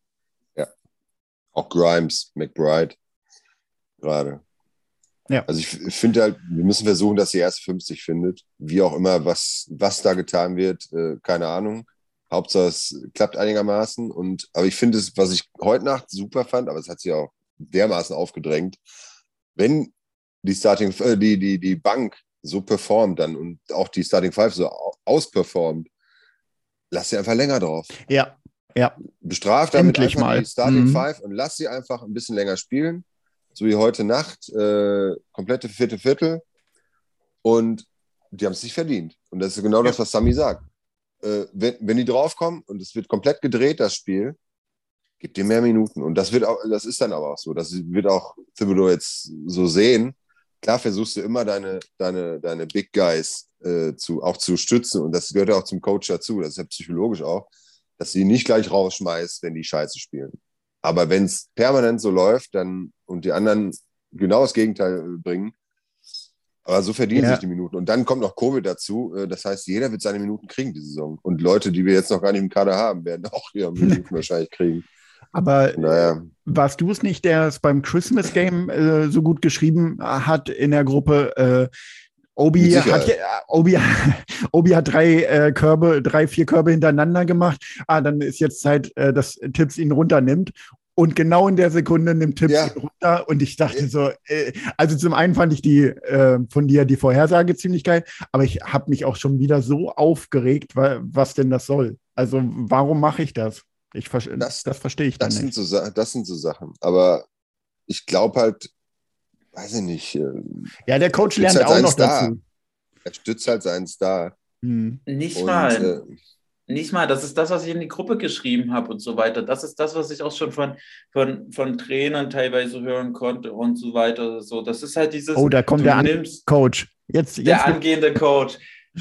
Auch Grimes, McBride, gerade. Ja. Also ich, finde halt, wir müssen versuchen, dass die erste 50 findet. Wie auch immer, was, was da getan wird, äh, keine Ahnung. Hauptsache es klappt einigermaßen. Und, aber ich finde es, was ich heute Nacht super fand, aber es hat sich auch dermaßen aufgedrängt, wenn die Starting, äh, die, die, die Bank so performt dann und auch die Starting Five so au- ausperformt, lass sie einfach länger drauf. Ja, ja, Bestraft damit Endlich einfach mal. die Starting Mhm. Five und lass sie einfach ein bisschen länger spielen. So wie heute Nacht, äh, komplette vierte Viertel. Und die haben es sich verdient. Und das ist genau das, was Sami sagt. Äh, wenn, wenn die draufkommen und es wird komplett gedreht, das Spiel, gib dir mehr Minuten. Und das wird auch, das ist dann aber auch so. Das wird auch Thibodeau jetzt so sehen. Klar versuchst du immer deine, deine, deine Big Guys äh, zu, auch zu stützen. Und das gehört ja auch zum Coach dazu. Das ist ja psychologisch auch, dass du ihn nicht gleich rausschmeißt, wenn die Scheiße spielen. Aber wenn es permanent so läuft, dann und die anderen genau das Gegenteil äh, bringen, aber so verdienen Ja. sich die Minuten. Und dann kommt noch Covid dazu. Äh, Das heißt, jeder wird seine Minuten kriegen die Saison. Und Leute, die wir jetzt noch gar nicht im Kader haben, werden auch ihre Minuten wahrscheinlich kriegen. aber Naja, warst du es nicht, der es beim Christmas Game äh, so gut geschrieben hat in der Gruppe? Äh, Obi hat, ja- Obi, Obi hat drei äh, Körbe, drei, vier Körbe hintereinander gemacht. Ah, dann ist jetzt Zeit, äh, dass Tipps ihn runternimmt. Und genau in der Sekunde nimmt Tipps Ja. ihn runter. Und ich dachte so, äh, also zum einen fand ich die äh, von dir die Vorhersage ziemlich geil, aber ich habe mich auch schon wieder so aufgeregt, wa- was denn das soll. Also warum mache ich das? Ich das, Das- verstehe ich dann das sind, nicht. so, das sind so Sachen. Aber ich glaube halt, weiß ich nicht, äh, Ja, der Coach lernt halt auch noch Star. dazu. er stützt halt seinen Star. Hm. Nicht Und mal. äh, Nicht mal, das ist das, was ich in die Gruppe geschrieben habe und so weiter. Das ist das, was ich auch schon von, von, von Trainern teilweise hören konnte und so weiter. So, das ist halt dieses. Oh, da kommt du der nimmst Coach. Jetzt, der jetzt angehende Coach.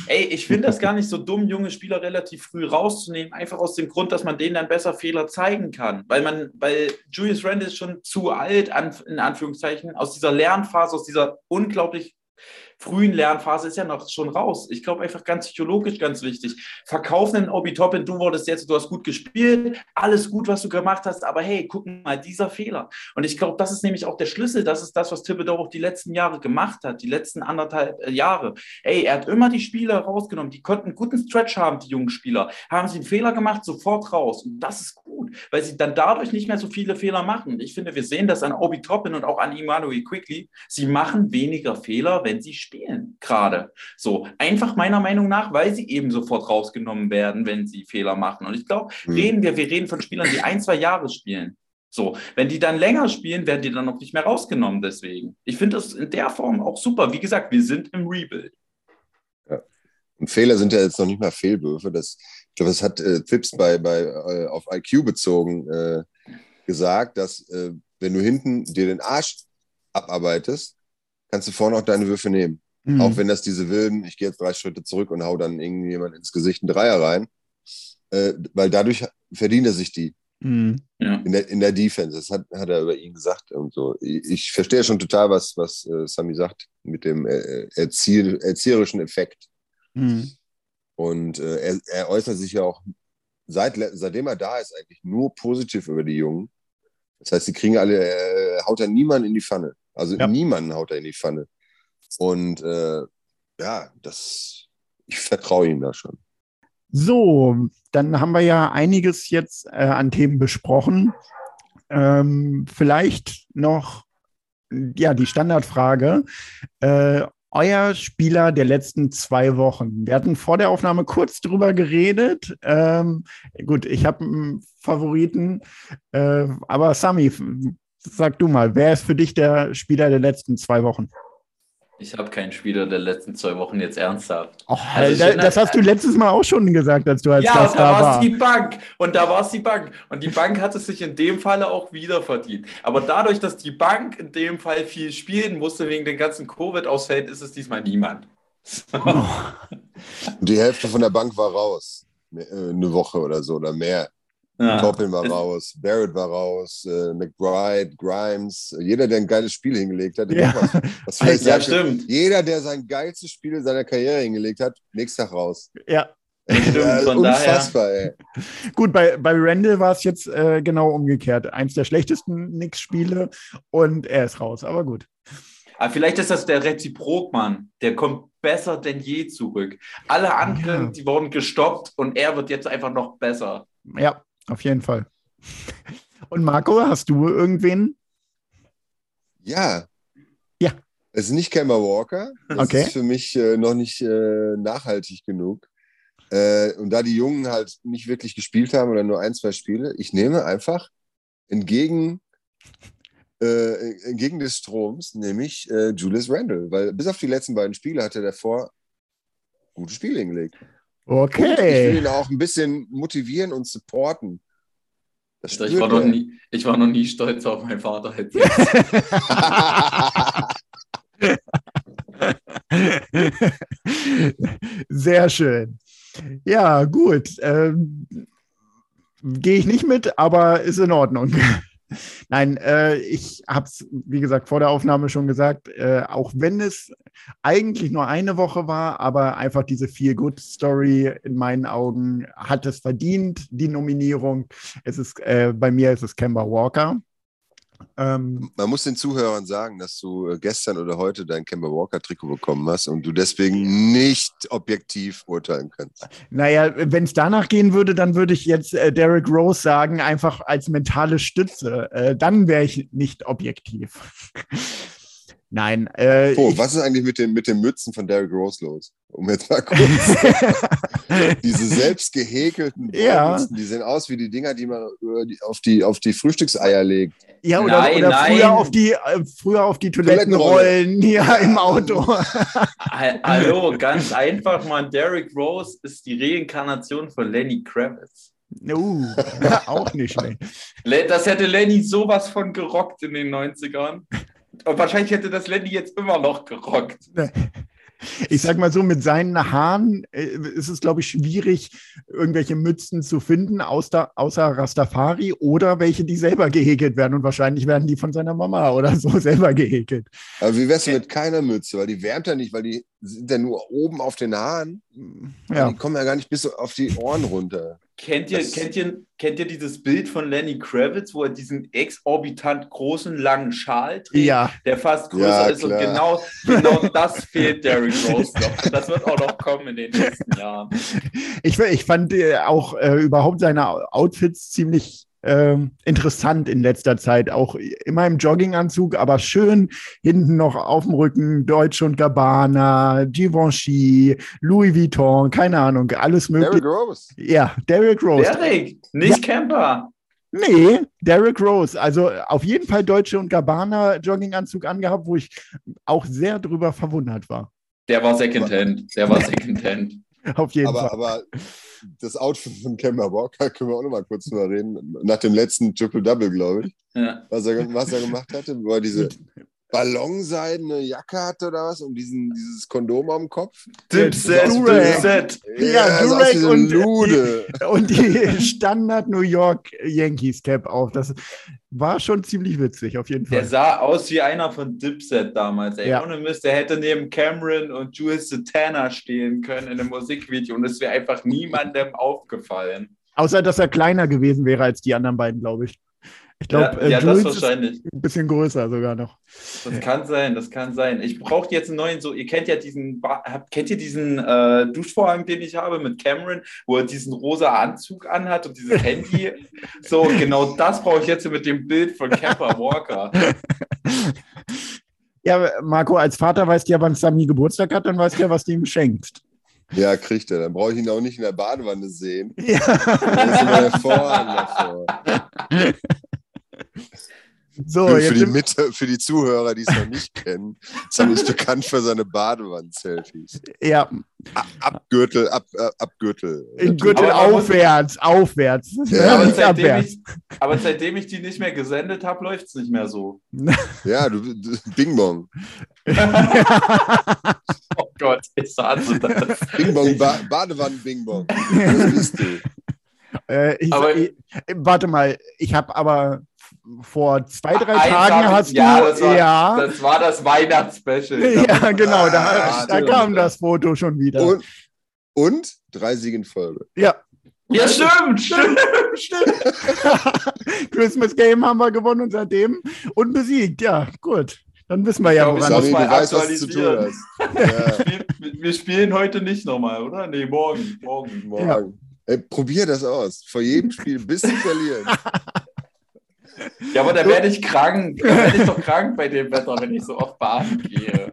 Ey, ich finde das gar nicht so dumm, junge Spieler relativ früh rauszunehmen, einfach aus dem Grund, dass man denen dann besser Fehler zeigen kann. Weil man, weil Julius Randle ist schon zu alt, an, in Anführungszeichen, aus dieser Lernphase, aus dieser unglaublich frühen Lernphase ist ja noch schon raus. Ich glaube einfach ganz psychologisch ganz wichtig. Verkaufen einen Obi Toppin, du wurdest jetzt, du hast gut gespielt, alles gut, was du gemacht hast, aber hey, guck mal, dieser Fehler. Und ich glaube, das ist nämlich auch der Schlüssel, das ist das, was Thibodeau auch die letzten Jahre gemacht hat, die letzten anderthalb äh, Jahre. Ey, er hat immer die Spieler rausgenommen, die konnten einen guten Stretch haben, die jungen Spieler. Haben sie einen Fehler gemacht, sofort raus. Und das ist gut, weil sie dann dadurch nicht mehr so viele Fehler machen. Ich finde, wir sehen das an Obi Toppin und auch an Emmanuel Quickly. Sie machen weniger Fehler, wenn sie spielen, gerade. So, einfach meiner Meinung nach, weil sie eben sofort rausgenommen werden, wenn sie Fehler machen. Und ich glaube, Hm. reden wir, wir reden von Spielern, die ein, zwei Jahre spielen. So, wenn die dann länger spielen, werden die dann noch nicht mehr rausgenommen. Deswegen. Ich finde das in der Form auch super. Wie gesagt, wir sind im Rebuild. Und Fehler sind ja jetzt noch nicht mal Fehlwürfe. Das, ich glaube, das hat äh, Phipps bei, bei, äh, auf IQ bezogen äh, gesagt, dass äh, wenn du hinten dir den Arsch abarbeitest, kannst du vorne auch deine Würfe nehmen. Hm. Auch wenn das diese wilden, ich gehe jetzt drei Schritte zurück und hau dann irgendjemand ins Gesicht einen Dreier rein. Äh, weil dadurch verdient er sich die Hm. Ja. in der, in der Defense. Das hat, hat er über ihn gesagt. Und so. Ich, ich verstehe schon total, was, was äh, Sami sagt mit dem äh, erzieh erzieherischen Effekt. Hm. Und äh, er, er äußert sich ja auch, seit, seitdem er da ist, eigentlich nur positiv über die Jungen. Das heißt, sie kriegen alle, äh, haut er niemanden in die Pfanne. Also Ja. niemanden haut er in die Pfanne. Und äh, ja, das, ich vertraue ihm da schon. So, dann haben wir ja einiges jetzt äh, an Themen besprochen. Ähm, vielleicht noch ja die Standardfrage. Äh, euer Spieler der letzten zwei Wochen. Wir hatten vor der Aufnahme kurz drüber geredet. Ähm, gut, ich habe einen Favoriten, äh, aber Sami, sag du mal, wer ist für dich der Spieler der letzten zwei Wochen? Ich habe keinen Spieler der letzten zwei Wochen jetzt ernsthaft. Oh, Also da- das hast du letztes Mal auch schon gesagt, als du als Ja, Gast da da war es warst. die Bank. Und da war es die Bank. Und die Bank hat es sich in dem Falle auch wieder verdient. Aber dadurch, dass die Bank in dem Fall viel spielen musste wegen den ganzen Covid-Ausfällen, ist es diesmal niemand. Die Hälfte von der Bank war raus. Äh, Eine Woche oder so oder mehr. Ja. Toppin war raus, Barrett war raus, äh, McBride, Grimes, jeder, der ein geiles Spiel hingelegt hat. Ja. Was, was Ja, stimmt. Jeder, der sein geilstes Spiel seiner Karriere hingelegt hat, nächsten Tag raus. Ja, Stimmt, Ja, von daher. unfassbar, ey. gut, bei, bei Randall war es jetzt äh, genau umgekehrt. Eins der schlechtesten Knicks-Spiele und er ist raus, aber gut. Aber vielleicht ist das der Reziprok, Mann. Der kommt besser denn je zurück. Alle anderen, Ja. die wurden gestoppt und er wird jetzt einfach noch besser. Ja, auf jeden Fall. Und Marco, hast du irgendwen? Ja. Ja. Es ist nicht Kemba Walker. Das Okay. ist für mich äh, noch nicht äh, nachhaltig genug. Äh, und da die Jungen halt nicht wirklich gespielt haben oder nur ein, zwei Spiele, ich nehme einfach entgegen, äh, entgegen des Stroms, nämlich äh, Julius Randle. Weil bis auf die letzten beiden Spiele hat er davor gute Spiele hingelegt. Und ich will Okay. ihn auch ein bisschen motivieren und supporten. Das Ich war, noch nie, ich war noch nie stolz auf meinen Vater. jetzt. Sehr schön. Ja, gut. Ähm, Gehe ich nicht mit, aber ist in Ordnung. Nein, äh, ich habe es, wie gesagt, vor der Aufnahme schon gesagt, äh, auch wenn es eigentlich nur eine Woche war, aber einfach diese Feel-Good-Story in meinen Augen hat es verdient, die Nominierung. Es ist, äh, bei mir ist es Kemba Walker. Ähm, Man muss den Zuhörern sagen, dass du äh, gestern oder heute dein Kemba Walker Trikot bekommen hast und du deswegen nicht objektiv urteilen kannst. Naja, wenn es danach gehen würde, dann würde ich jetzt äh, Derrick Rose sagen, einfach als mentale Stütze. Äh, dann wäre ich nicht objektiv. Nein. Äh, Oh, was ist eigentlich mit den, mit den Mützen von Derrick Rose los? Um jetzt mal kurz. Diese selbst gehäkelten Ja. Wollmützen, die sehen aus wie die Dinger, die man die- auf, die, auf die Frühstückseier legt. ja, oder, Nein, oder nein. früher auf die, äh, früher auf die Toilettenrollen hier im Auto. Ha- Hallo, ganz einfach, Mann. Derrick Rose ist die Reinkarnation von Lenny Kravitz. uh, auch nicht schlecht. Le- Das hätte Lenny sowas von gerockt in den 90ern. Und wahrscheinlich hätte das Lenny jetzt immer noch gerockt. Ich sag mal so, mit seinen Haaren äh, ist es, glaube ich, schwierig, irgendwelche Mützen zu finden, außer, außer Rastafari oder welche, die selber gehäkelt werden. Und wahrscheinlich werden die von seiner Mama oder so selber gehäkelt. Aber wie wär's mit keiner Mütze? Weil die wärmt ja nicht, weil die sind ja nur oben auf den Haaren. Ja. Die kommen ja gar nicht bis auf die Ohren runter. Kennt ihr, Das- kennt, ihr, kennt ihr dieses Bild von Lenny Kravitz, wo er diesen exorbitant großen, langen Schal trägt, Ja, der fast größer Ja, ist? Und genau, genau das fehlt Derrick Rose noch. Das wird auch noch kommen in den nächsten Jahren. ich, ich fand äh, auch äh, überhaupt seine Outfits ziemlich ähm, interessant in letzter Zeit. Auch immer im Jogginganzug, aber schön hinten noch auf dem Rücken Deutsche und Gabbana, Givenchy, Louis Vuitton, keine Ahnung, alles mögliche. Derrick Rose. Ja, Derrick Rose. Derrick, nicht Camper. Nee, Derrick Rose. Also auf jeden Fall Deutsche und Gabbana Jogginganzug angehabt, wo ich auch sehr drüber verwundert war. Der war Secondhand. Der war Secondhand. Auf jeden Aber, Fall. aber das Outfit von Kemba Walker können wir auch noch mal kurz drüber reden. Nach dem letzten Triple-Double, glaube ich. Ja. was er, was er gemacht hatte, wo er diese ballonseidene Jacke hatte oder was und diesen, dieses Kondom am Kopf. Dipset. Dipset. Ja, so und- Lude. Und die Standard New York Yankees Cap auf. Das war schon ziemlich witzig, auf jeden Der Fall. sah aus wie einer von Dipset damals. Ey. Ja. Ohne Mist, der hätte neben Cameron und Jules Santana stehen können in einem Musikvideo und es wäre einfach niemandem aufgefallen. Außer, dass er kleiner gewesen wäre als die anderen beiden, glaube ich. Ich Ja, glaube, äh, ja das wahrscheinlich. ein bisschen größer sogar noch. Das kann sein, das kann sein. Ich brauche jetzt einen neuen, so, ihr kennt ja diesen, kennt ihr diesen äh, Duschvorhang, den ich habe mit Cameron, wo er diesen rosa Anzug anhat und dieses Handy. So, genau das brauche ich jetzt mit dem Bild von Camper Walker. Ja, Marco, als Vater weißt du ja, wann Sammy Geburtstag hat, dann weißt du ja, was du ihm schenkst. Ja, kriegt er. Dann brauche ich ihn auch nicht in der Badewanne sehen. Ja. Dann ist immer der Vorhang davor. So, für, die Mitte, für die Zuhörer, die es noch nicht kennen, Sammy ist bekannt für seine Badewanne-Selfies. ja, Ab Gürtel, ab, äh, ab Gürtel. in Gürtel Aber aufwärts, aufwärts. Ja, aber, nicht seitdem abwärts. ich, aber seitdem ich die nicht mehr gesendet habe, läuft es nicht mehr so. Ja, du, du Bing Bong. Oh Gott, ich hasse das. Bing Bong, ba Badewannen Bing Bong. Das bist du. Äh, ich, Aber- ich, warte mal, ich habe aber vor zwei, drei Eins Tagen hast ja, du. das war, ja, Das war das Weihnachtsspecial. ja, genau, da, Ah, da kam das Foto schon wieder. Und, und drei Siege in Folge. ja, Ja, stimmt, stimmt. stimmt. Christmas Game haben wir gewonnen und seitdem unbesiegt. Ja, gut. Dann wissen wir ja, woran mal du weißt, was du zu tun hast. Ja, Wir, wir spielen heute nicht nochmal, oder? Nee, morgen. morgen. morgen. Ey, probier das aus. Vor jedem Spiel bis sie verlieren. Ja, aber da werde ich krank. Da werde ich doch krank bei dem Wetter, wenn ich so oft baden gehe.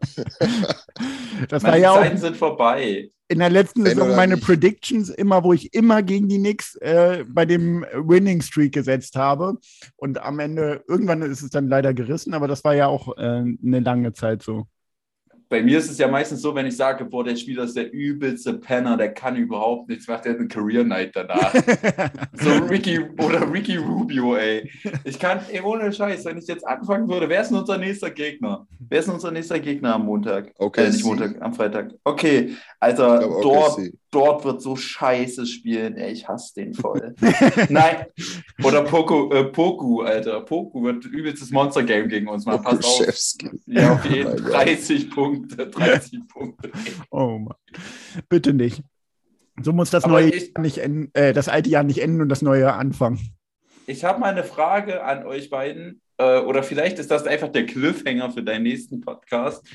Das war Meine ja auch Zeiten sind vorbei. in der letzten Saison meine nicht. Predictions immer, wo ich immer gegen die Knicks äh, bei dem Winning Streak gesetzt habe. Und am Ende, irgendwann ist es dann leider gerissen, aber das war ja auch äh, eine lange Zeit so. Bei mir ist es ja meistens so, wenn ich sage, boah, der Spieler ist der übelste Penner, der kann überhaupt nichts, macht er eine Career Night danach. so Ricky oder Ricky Rubio, ey. Ich kann, ey, ohne Scheiß, wenn ich jetzt anfangen würde, wer ist denn unser nächster Gegner? Wer ist denn unser nächster Gegner am Montag? Okay, Äh, nicht Montag, am Freitag. Okay, Alter, Ich glaub, dort, dort wird so scheiße spielen, ey, ich hasse den voll. Nein, oder Poku, äh, Poku, Alter. Poku wird übelstes Monster-Game gegen uns machen. Passt auf. Ja, auf jeden Oh mein Gott. 30 Punkte, 30 Punkte. Oh Mann. Bitte nicht. So muss das Aber neue ich- Jahr nicht enden, äh, das alte Jahr nicht enden und das neue Jahr anfangen. Ich habe mal eine Frage an euch beiden, äh, oder vielleicht ist das einfach der Cliffhanger für deinen nächsten Podcast.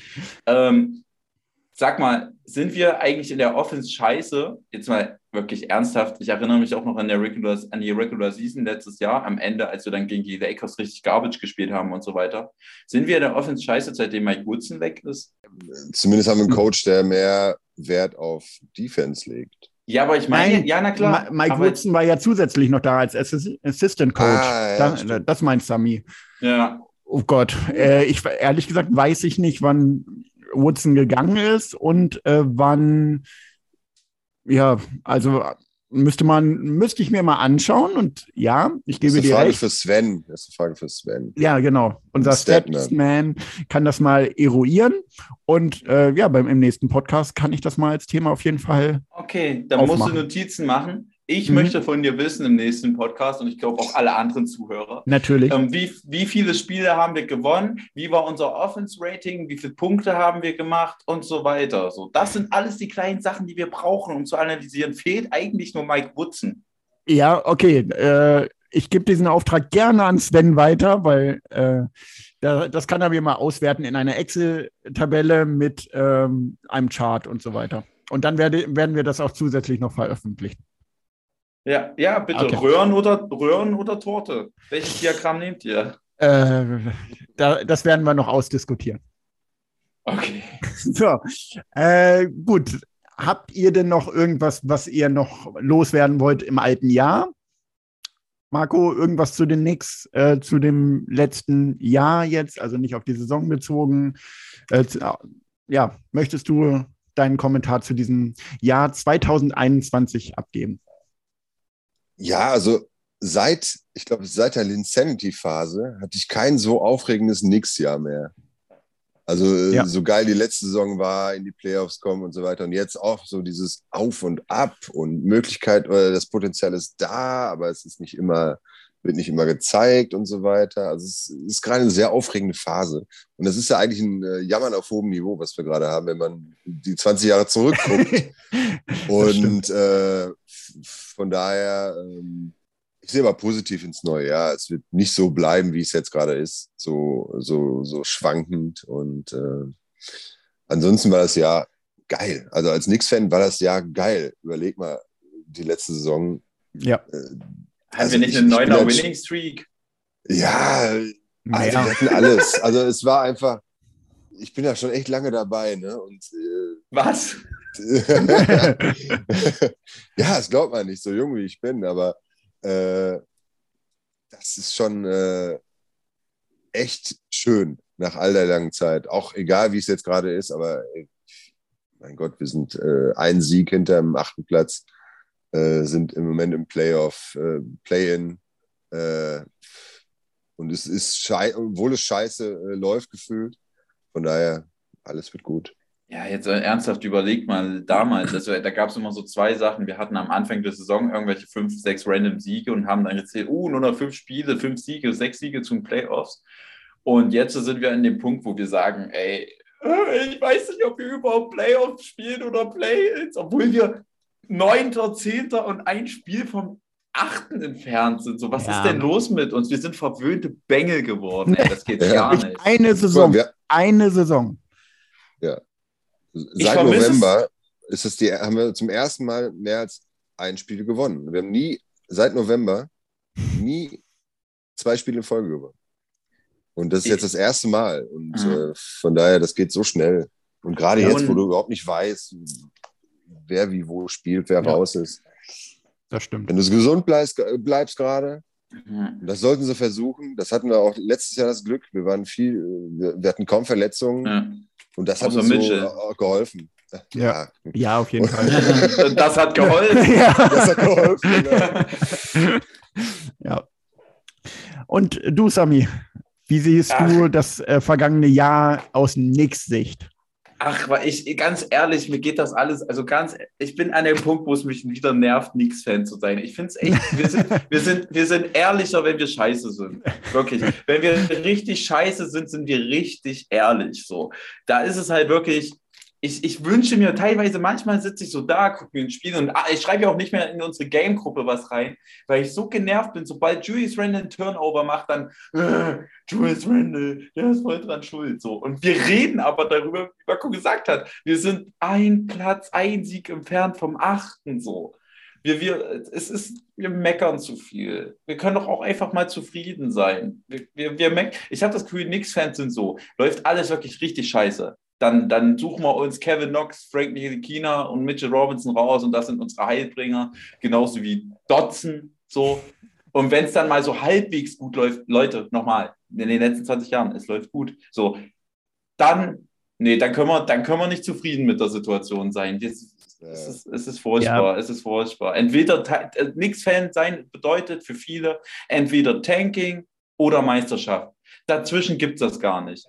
Ähm, sag mal, sind wir eigentlich in der Offense scheiße? Jetzt mal wirklich ernsthaft. Ich erinnere mich auch noch an, der Regular, an die Regular Season letztes Jahr, am Ende, als wir dann gegen die Lakers richtig Garbage gespielt haben und so weiter. Sind wir in der Offense scheiße, seitdem Mike Woodson weg ist? Zumindest haben wir einen Coach, der mehr Wert auf Defense legt. Ja, aber ich meine, Nein, ja, na klar. Ma Mike aber, Woodson war ja zusätzlich noch da als Assis Assistant Coach. Ah, ja, da, stimmt. das meint Sami. Ja, Oh Gott, äh, ich ehrlich gesagt weiß ich nicht, wann Woodson gegangen ist und äh, wann, ja, also müsste man, müsste ich mir mal anschauen und ja, ich Das gebe ist eine dir Frage recht. für Sven. Das ist eine Frage für Sven. Ja, genau. Unser Statman. Statsman kann das mal eruieren und äh, ja, beim im nächsten Podcast kann ich das mal als Thema auf jeden Fall. Okay, dann musst aufmachen. du Notizen machen. Ich Mhm. möchte von dir wissen im nächsten Podcast und ich glaube auch alle anderen Zuhörer. Natürlich. Ähm, wie, wie viele Spiele haben wir gewonnen? Wie war unser Offense-Rating? Wie viele Punkte haben wir gemacht? Und so weiter. So, das sind alles die kleinen Sachen, die wir brauchen, um zu analysieren. Fehlt eigentlich nur Mike Woodson. Ja, okay. Äh, ich gebe diesen Auftrag gerne an Sven weiter, weil äh, da, das kann er mir mal auswerten in einer Excel-Tabelle mit ähm, einem Chart und so weiter. Und dann werde, werden wir das auch zusätzlich noch veröffentlichen. Ja, ja, bitte. Okay. Röhren, oder, Röhren oder Torte? Welches Diagramm nehmt ihr? Äh, da, das werden wir noch ausdiskutieren. Okay. So, äh, gut. Habt ihr denn noch irgendwas, was ihr noch loswerden wollt im alten Jahr? Marco, irgendwas zu den Knicks, äh, zu dem letzten Jahr jetzt, also nicht auf die Saison bezogen. Äh, zu, ja, möchtest du deinen Kommentar zu diesem Jahr 2021 abgeben? Ja, also seit, ich glaube, seit der Linsanity-Phase hatte ich kein so aufregendes Nix-Jahr mehr. Also äh, Ja. so geil die letzte Saison war, in die Playoffs kommen und so weiter. Und jetzt auch so dieses Auf und Ab und Möglichkeit oder das Potenzial ist da, aber es ist nicht immer, wird nicht immer gezeigt und so weiter. Also es ist gerade eine sehr aufregende Phase. Und das ist ja eigentlich ein äh, Jammern auf hohem Niveau, was wir gerade haben, wenn man die 20 Jahre zurückguckt. Und äh, von daher, ähm, ich sehe aber positiv ins neue Jahr. Es wird nicht so bleiben, wie es jetzt gerade ist, so, so, so schwankend. Und äh, ansonsten war das Jahr geil. Also als Knicks-Fan war das Jahr geil. Überleg mal, die letzte Saison. Ja. Äh, Haben Also wir nicht ich- einen bin neuner Winning Streak? ja, also wir hatten alles. Also es war einfach, ich bin ja schon echt lange dabei, ne? Und äh, Was? ja, das glaubt man nicht, so jung wie ich bin, aber äh, das ist schon, äh, echt schön nach all der langen Zeit. Auch egal, wie es jetzt gerade ist, aber ey, mein Gott, wir sind äh, ein Sieg hinter dem achten Platz, äh, sind im Moment im Playoff, äh, Play-in. Äh, und es ist, obwohl es scheiße äh, läuft, gefühlt. Von daher, alles wird gut. Ja, jetzt äh, ernsthaft überlegt mal damals, also, da gab es immer so zwei Sachen. Wir hatten am Anfang der Saison irgendwelche fünf, sechs random Siege und haben dann gezählt, uh, nur noch fünf Spiele, fünf Siege, sechs Siege zum Playoffs. Und jetzt sind wir an dem Punkt, wo wir sagen, ey, äh, ich weiß nicht, ob wir überhaupt Playoffs spielen oder Play-ins, obwohl wir Neunter, Zehnter und ein Spiel vom Achten entfernt sind. So, was Ja. ist denn los mit uns? Wir sind verwöhnte Bengel geworden. Ey. Das geht Ja. gar nicht. Eine Saison. Eine Saison. Seit November ist es die, haben wir zum ersten Mal mehr als ein Spiel gewonnen. Wir haben nie, seit November, nie zwei Spiele in Folge gewonnen. Und das ist jetzt das erste Mal. Und Mhm. äh, von daher, das geht so schnell. Und gerade Ja, jetzt, wo du überhaupt nicht weißt, wer wie wo spielt, wer Ja. raus ist. Das stimmt. Wenn du gesund bleibst, bleibst gerade. Das sollten sie versuchen. Das hatten wir auch letztes Jahr das Glück. Wir waren viel, wir, wir hatten kaum Verletzungen Ja. und das hat uns so Mitchell. auch geholfen. Ja. Ja, auf jeden Fall. Das hat geholfen. ja. Das hat geholfen. genau. ja. Und du, Sami, wie siehst du das äh, vergangene Jahr aus Nix Sicht? Ach, weil ich, ganz ehrlich, mir geht das alles, also ganz, ich bin an dem Punkt, wo es mich wieder nervt, Nix-Fan zu sein. Ich finde es echt, wir sind, wir, sind, wir sind ehrlicher, wenn wir scheiße sind. Wirklich. Wenn wir richtig scheiße sind, sind wir richtig ehrlich. So. Da ist es halt wirklich, ich, ich wünsche mir teilweise, manchmal sitze ich so da, gucke mir ein Spiel und ah, ich schreibe ja auch nicht mehr in unsere Game-Gruppe was rein, weil ich so genervt bin. Sobald Julius Randle einen Turnover macht, dann äh, Julius Randle, der ist voll dran schuld. So. Und wir reden aber darüber, wie Marco gesagt hat. Wir sind ein Platz, ein Sieg entfernt vom achten. So. Wir, wir, es ist, wir meckern zu viel. Wir können doch auch einfach mal zufrieden sein. Wir, wir, wir meck ich habe das Gefühl, Knicks-Fans sind so. Läuft alles wirklich richtig scheiße. Dann, dann suchen wir uns Kevin Knox, Frank Ntilikina und Mitchell Robinson raus und das sind unsere Heilbringer. Genauso wie Dotson. So. Und wenn es dann mal so halbwegs gut läuft, Leute, nochmal, in den letzten 20 Jahren, es läuft gut. So, dann, nee, dann können wir, dann können wir nicht zufrieden mit der Situation sein. Das, es, ist, es ist furchtbar, es ist furchtbar. Entweder äh, Nix-Fan sein bedeutet für viele entweder Tanking oder Meisterschaft. Dazwischen gibt es das gar nicht.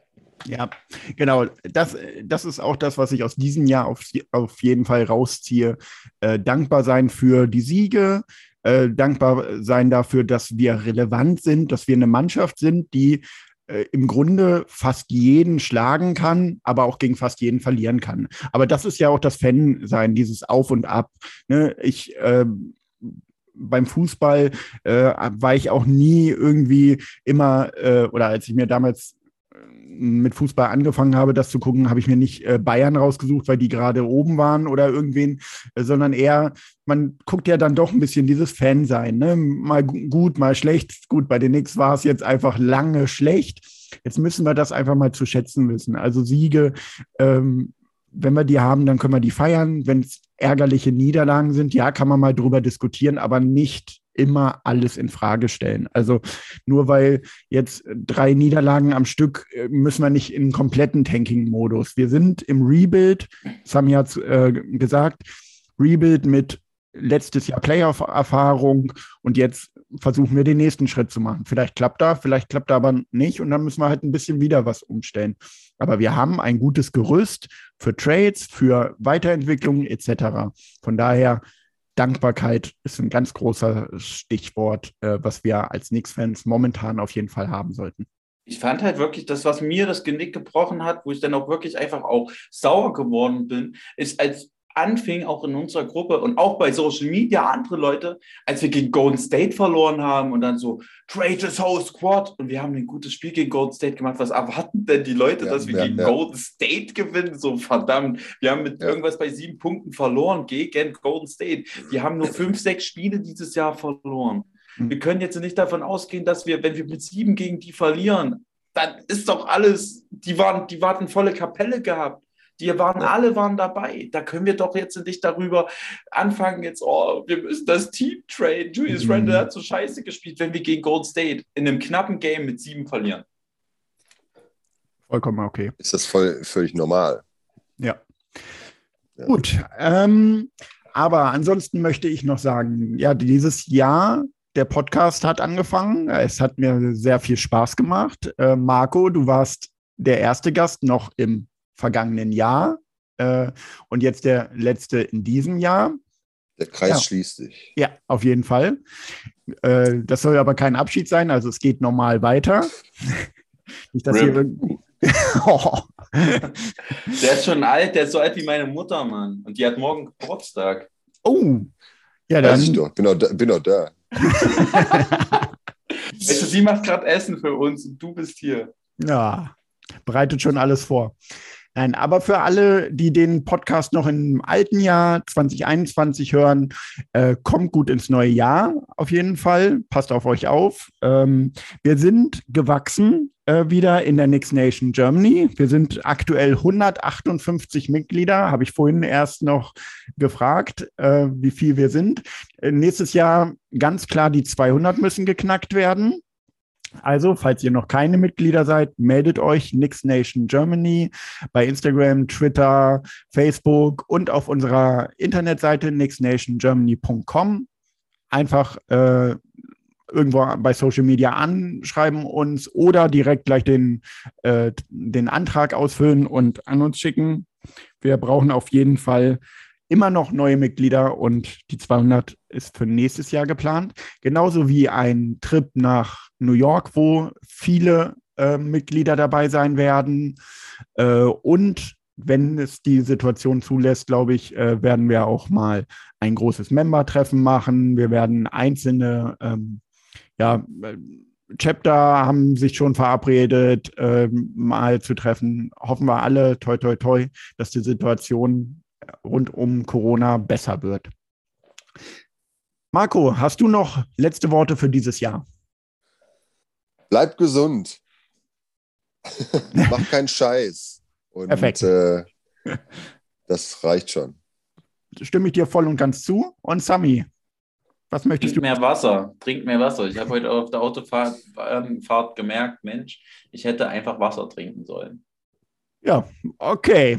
Ja, genau. Das, das ist auch das, was ich aus diesem Jahr auf, auf jeden Fall rausziehe. Äh, dankbar sein für die Siege, äh, dankbar sein dafür, dass wir relevant sind, dass wir eine Mannschaft sind, die äh, im Grunde fast jeden schlagen kann, aber auch gegen fast jeden verlieren kann. Aber das ist ja auch das Fan-Sein, dieses Auf und Ab. Ne? Ich ähm, beim Fußball äh, war ich auch nie irgendwie immer, äh, oder als ich mir damals mit Fußball angefangen habe, das zu gucken, habe ich mir nicht äh, Bayern rausgesucht, weil die gerade oben waren oder irgendwen, äh, sondern eher, man guckt ja dann doch ein bisschen dieses Fan-Sein, ne? mal gut, mal schlecht. Gut, bei den Knicks war es jetzt einfach lange schlecht. Jetzt müssen wir das einfach mal zu schätzen wissen. Also Siege, ähm, wenn wir die haben, dann können wir die feiern. Wenn es ärgerliche Niederlagen sind, ja, kann man mal drüber diskutieren, aber nicht immer alles in Frage stellen. Also nur weil jetzt drei Niederlagen am Stück müssen wir nicht in kompletten Tanking-Modus. Wir sind im Rebuild, Sami hat äh, gesagt, Rebuild mit letztes Jahr Playoff-Erfahrung und jetzt versuchen wir den nächsten Schritt zu machen. Vielleicht klappt da, vielleicht klappt da aber nicht und dann müssen wir halt ein bisschen wieder was umstellen. Aber wir haben ein gutes Gerüst für Trades, für Weiterentwicklung etc. Von daher Dankbarkeit ist ein ganz großer Stichwort, äh, was wir als Knicks-Fans momentan auf jeden Fall haben sollten. Ich fand halt wirklich, das, was mir das Genick gebrochen hat, wo ich dann auch wirklich einfach auch sauer geworden bin, ist, als anfing, auch in unserer Gruppe und auch bei Social Media andere Leute, als wir gegen Golden State verloren haben und dann so, trade this whole squad und wir haben ein gutes Spiel gegen Golden State gemacht. Was erwarten denn die Leute, Ja, dass wir ja, gegen ja. Golden State gewinnen? So verdammt. Wir haben mit irgendwas bei sieben Punkten verloren gegen Golden State. Wir haben nur fünf, sechs Spiele dieses Jahr verloren. Mhm. Wir können jetzt nicht davon ausgehen, dass wir, wenn wir mit sieben gegen die verlieren, dann ist doch alles, die waren, die warten volle Kapelle gehabt. Die waren, alle waren dabei. Da können wir doch jetzt nicht darüber anfangen, jetzt, oh, wir müssen das Team traden. Julius Mhm. Randle hat so scheiße gespielt, wenn wir gegen Gold State in einem knappen Game mit sieben verlieren. Vollkommen okay. ist das voll, völlig normal. Ja. Ja. Gut. Ähm, aber ansonsten möchte ich noch sagen, ja, dieses Jahr, der Podcast hat angefangen. Es hat mir sehr viel Spaß gemacht. Äh, Marco, du warst der erste Gast noch im vergangenen Jahr äh, und jetzt der letzte in diesem Jahr. Der Kreis Ja. schließt sich. Ja, auf jeden Fall. Äh, das soll aber kein Abschied sein, also es geht normal weiter. Nicht, dass hier Rip. oh. Der ist schon alt, der ist so alt wie meine Mutter, Mann. Und die hat morgen Geburtstag. oh. Ja, Weiß ich dann. doch. Bin auch da. Bin auch da. Weißt du, sie macht gerade Essen für uns und du bist hier. Ja, bereitet schon alles vor. Nein, aber für alle, die den Podcast noch im alten Jahr 2021 hören, äh, kommt gut ins neue Jahr auf jeden Fall. Passt auf euch auf. Ähm, wir sind gewachsen äh, wieder in der Next Nation Germany. Wir sind aktuell 158 Mitglieder. Habe ich vorhin erst noch gefragt, äh, wie viel wir sind. Äh, nächstes Jahr ganz klar die 200 müssen geknackt werden. Also, falls ihr noch keine Mitglieder seid, meldet euch Nix Nation Germany bei Instagram, Twitter, Facebook und auf unserer Internetseite nixnationgermany.com. Einfach äh, irgendwo bei Social Media anschreiben uns oder direkt gleich den, äh, den Antrag ausfüllen und an uns schicken. Wir brauchen auf jeden Fall immer noch neue Mitglieder und die 200 ist für nächstes Jahr geplant. Genauso wie ein Trip nach New York, wo viele äh, Mitglieder dabei sein werden. Äh, und wenn es die Situation zulässt, glaube ich, äh, werden wir auch mal ein großes Member-Treffen machen. Wir werden einzelne, ähm, ja, Chapter haben sich schon verabredet, ähm, mal zu treffen. Hoffen wir alle, toi, toi, toi, dass die Situation rund um Corona besser wird. Marco, hast du noch letzte Worte für dieses Jahr? Bleibt gesund. Mach keinen Scheiß. Und Perfekt. äh, das reicht schon. Stimme ich dir voll und ganz zu. Und Sami, was möchtest Trink du? mehr Wasser, trink mehr Wasser. Ich habe heute auf der Autofahrt ähm, Fahrt gemerkt, Mensch, ich hätte einfach Wasser trinken sollen. Ja, okay.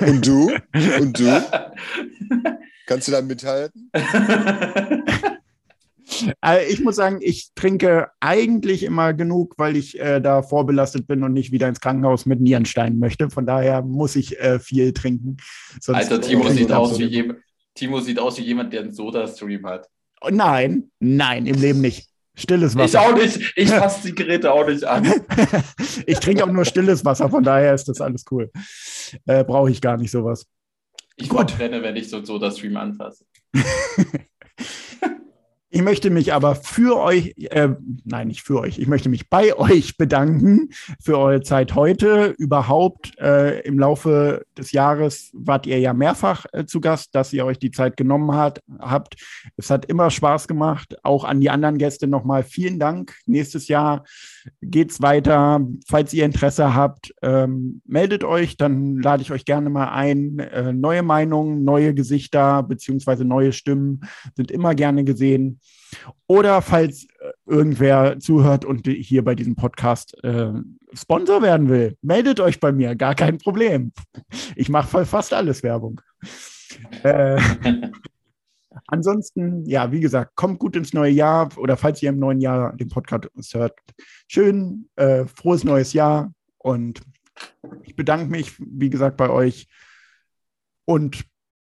Und du? Und du? Kannst du da mithalten? Äh, ich muss sagen, ich trinke eigentlich immer genug, weil ich äh, da vorbelastet bin und nicht wieder ins Krankenhaus mit Nierenstein möchte. Von daher muss ich äh, viel trinken. Sonst Alter, Timo ich sieht, das aus so. wie jemand, Timo sieht aus wie jemand, der einen Soda-Stream hat. Oh, Nein, nein, im Leben nicht. Stilles Ich Wasser. auch nicht. Ich fasse die Geräte auch nicht an. ich trinke auch nur stilles Wasser, von daher ist das alles cool. Äh, Brauche ich gar nicht sowas. Ich Gut. verbrenne, wenn ich so einen Soda-Stream anfasse. Ich möchte mich aber für euch, äh, nein, nicht für euch, ich möchte mich bei euch bedanken für eure Zeit heute. Überhaupt äh, im Laufe des Jahres wart ihr ja mehrfach äh, zu Gast, dass ihr euch die Zeit genommen hat, habt. Es hat immer Spaß gemacht. Auch an die anderen Gäste nochmal vielen Dank. Nächstes Jahr geht's weiter. Falls ihr Interesse habt, ähm, meldet euch, dann lade ich euch gerne mal ein. Äh, neue Meinungen, neue Gesichter beziehungsweise neue Stimmen sind immer gerne gesehen. Oder falls äh, irgendwer zuhört und hier bei diesem Podcast äh, Sponsor werden will, meldet euch bei mir, gar kein Problem. Ich mache fast alles Werbung. Äh, ansonsten, ja, wie gesagt, kommt gut ins neue Jahr oder falls ihr im neuen Jahr den Podcast hört, schön, äh, frohes neues Jahr und ich bedanke mich, wie gesagt, bei euch und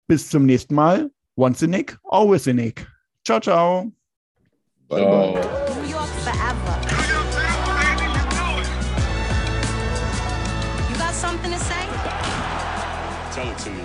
bis zum nächsten Mal. Once a Nick, always a Nick. Ciao, ciao. Bye, Ciao. bye. New York forever. You got something to say? Tell it to New York.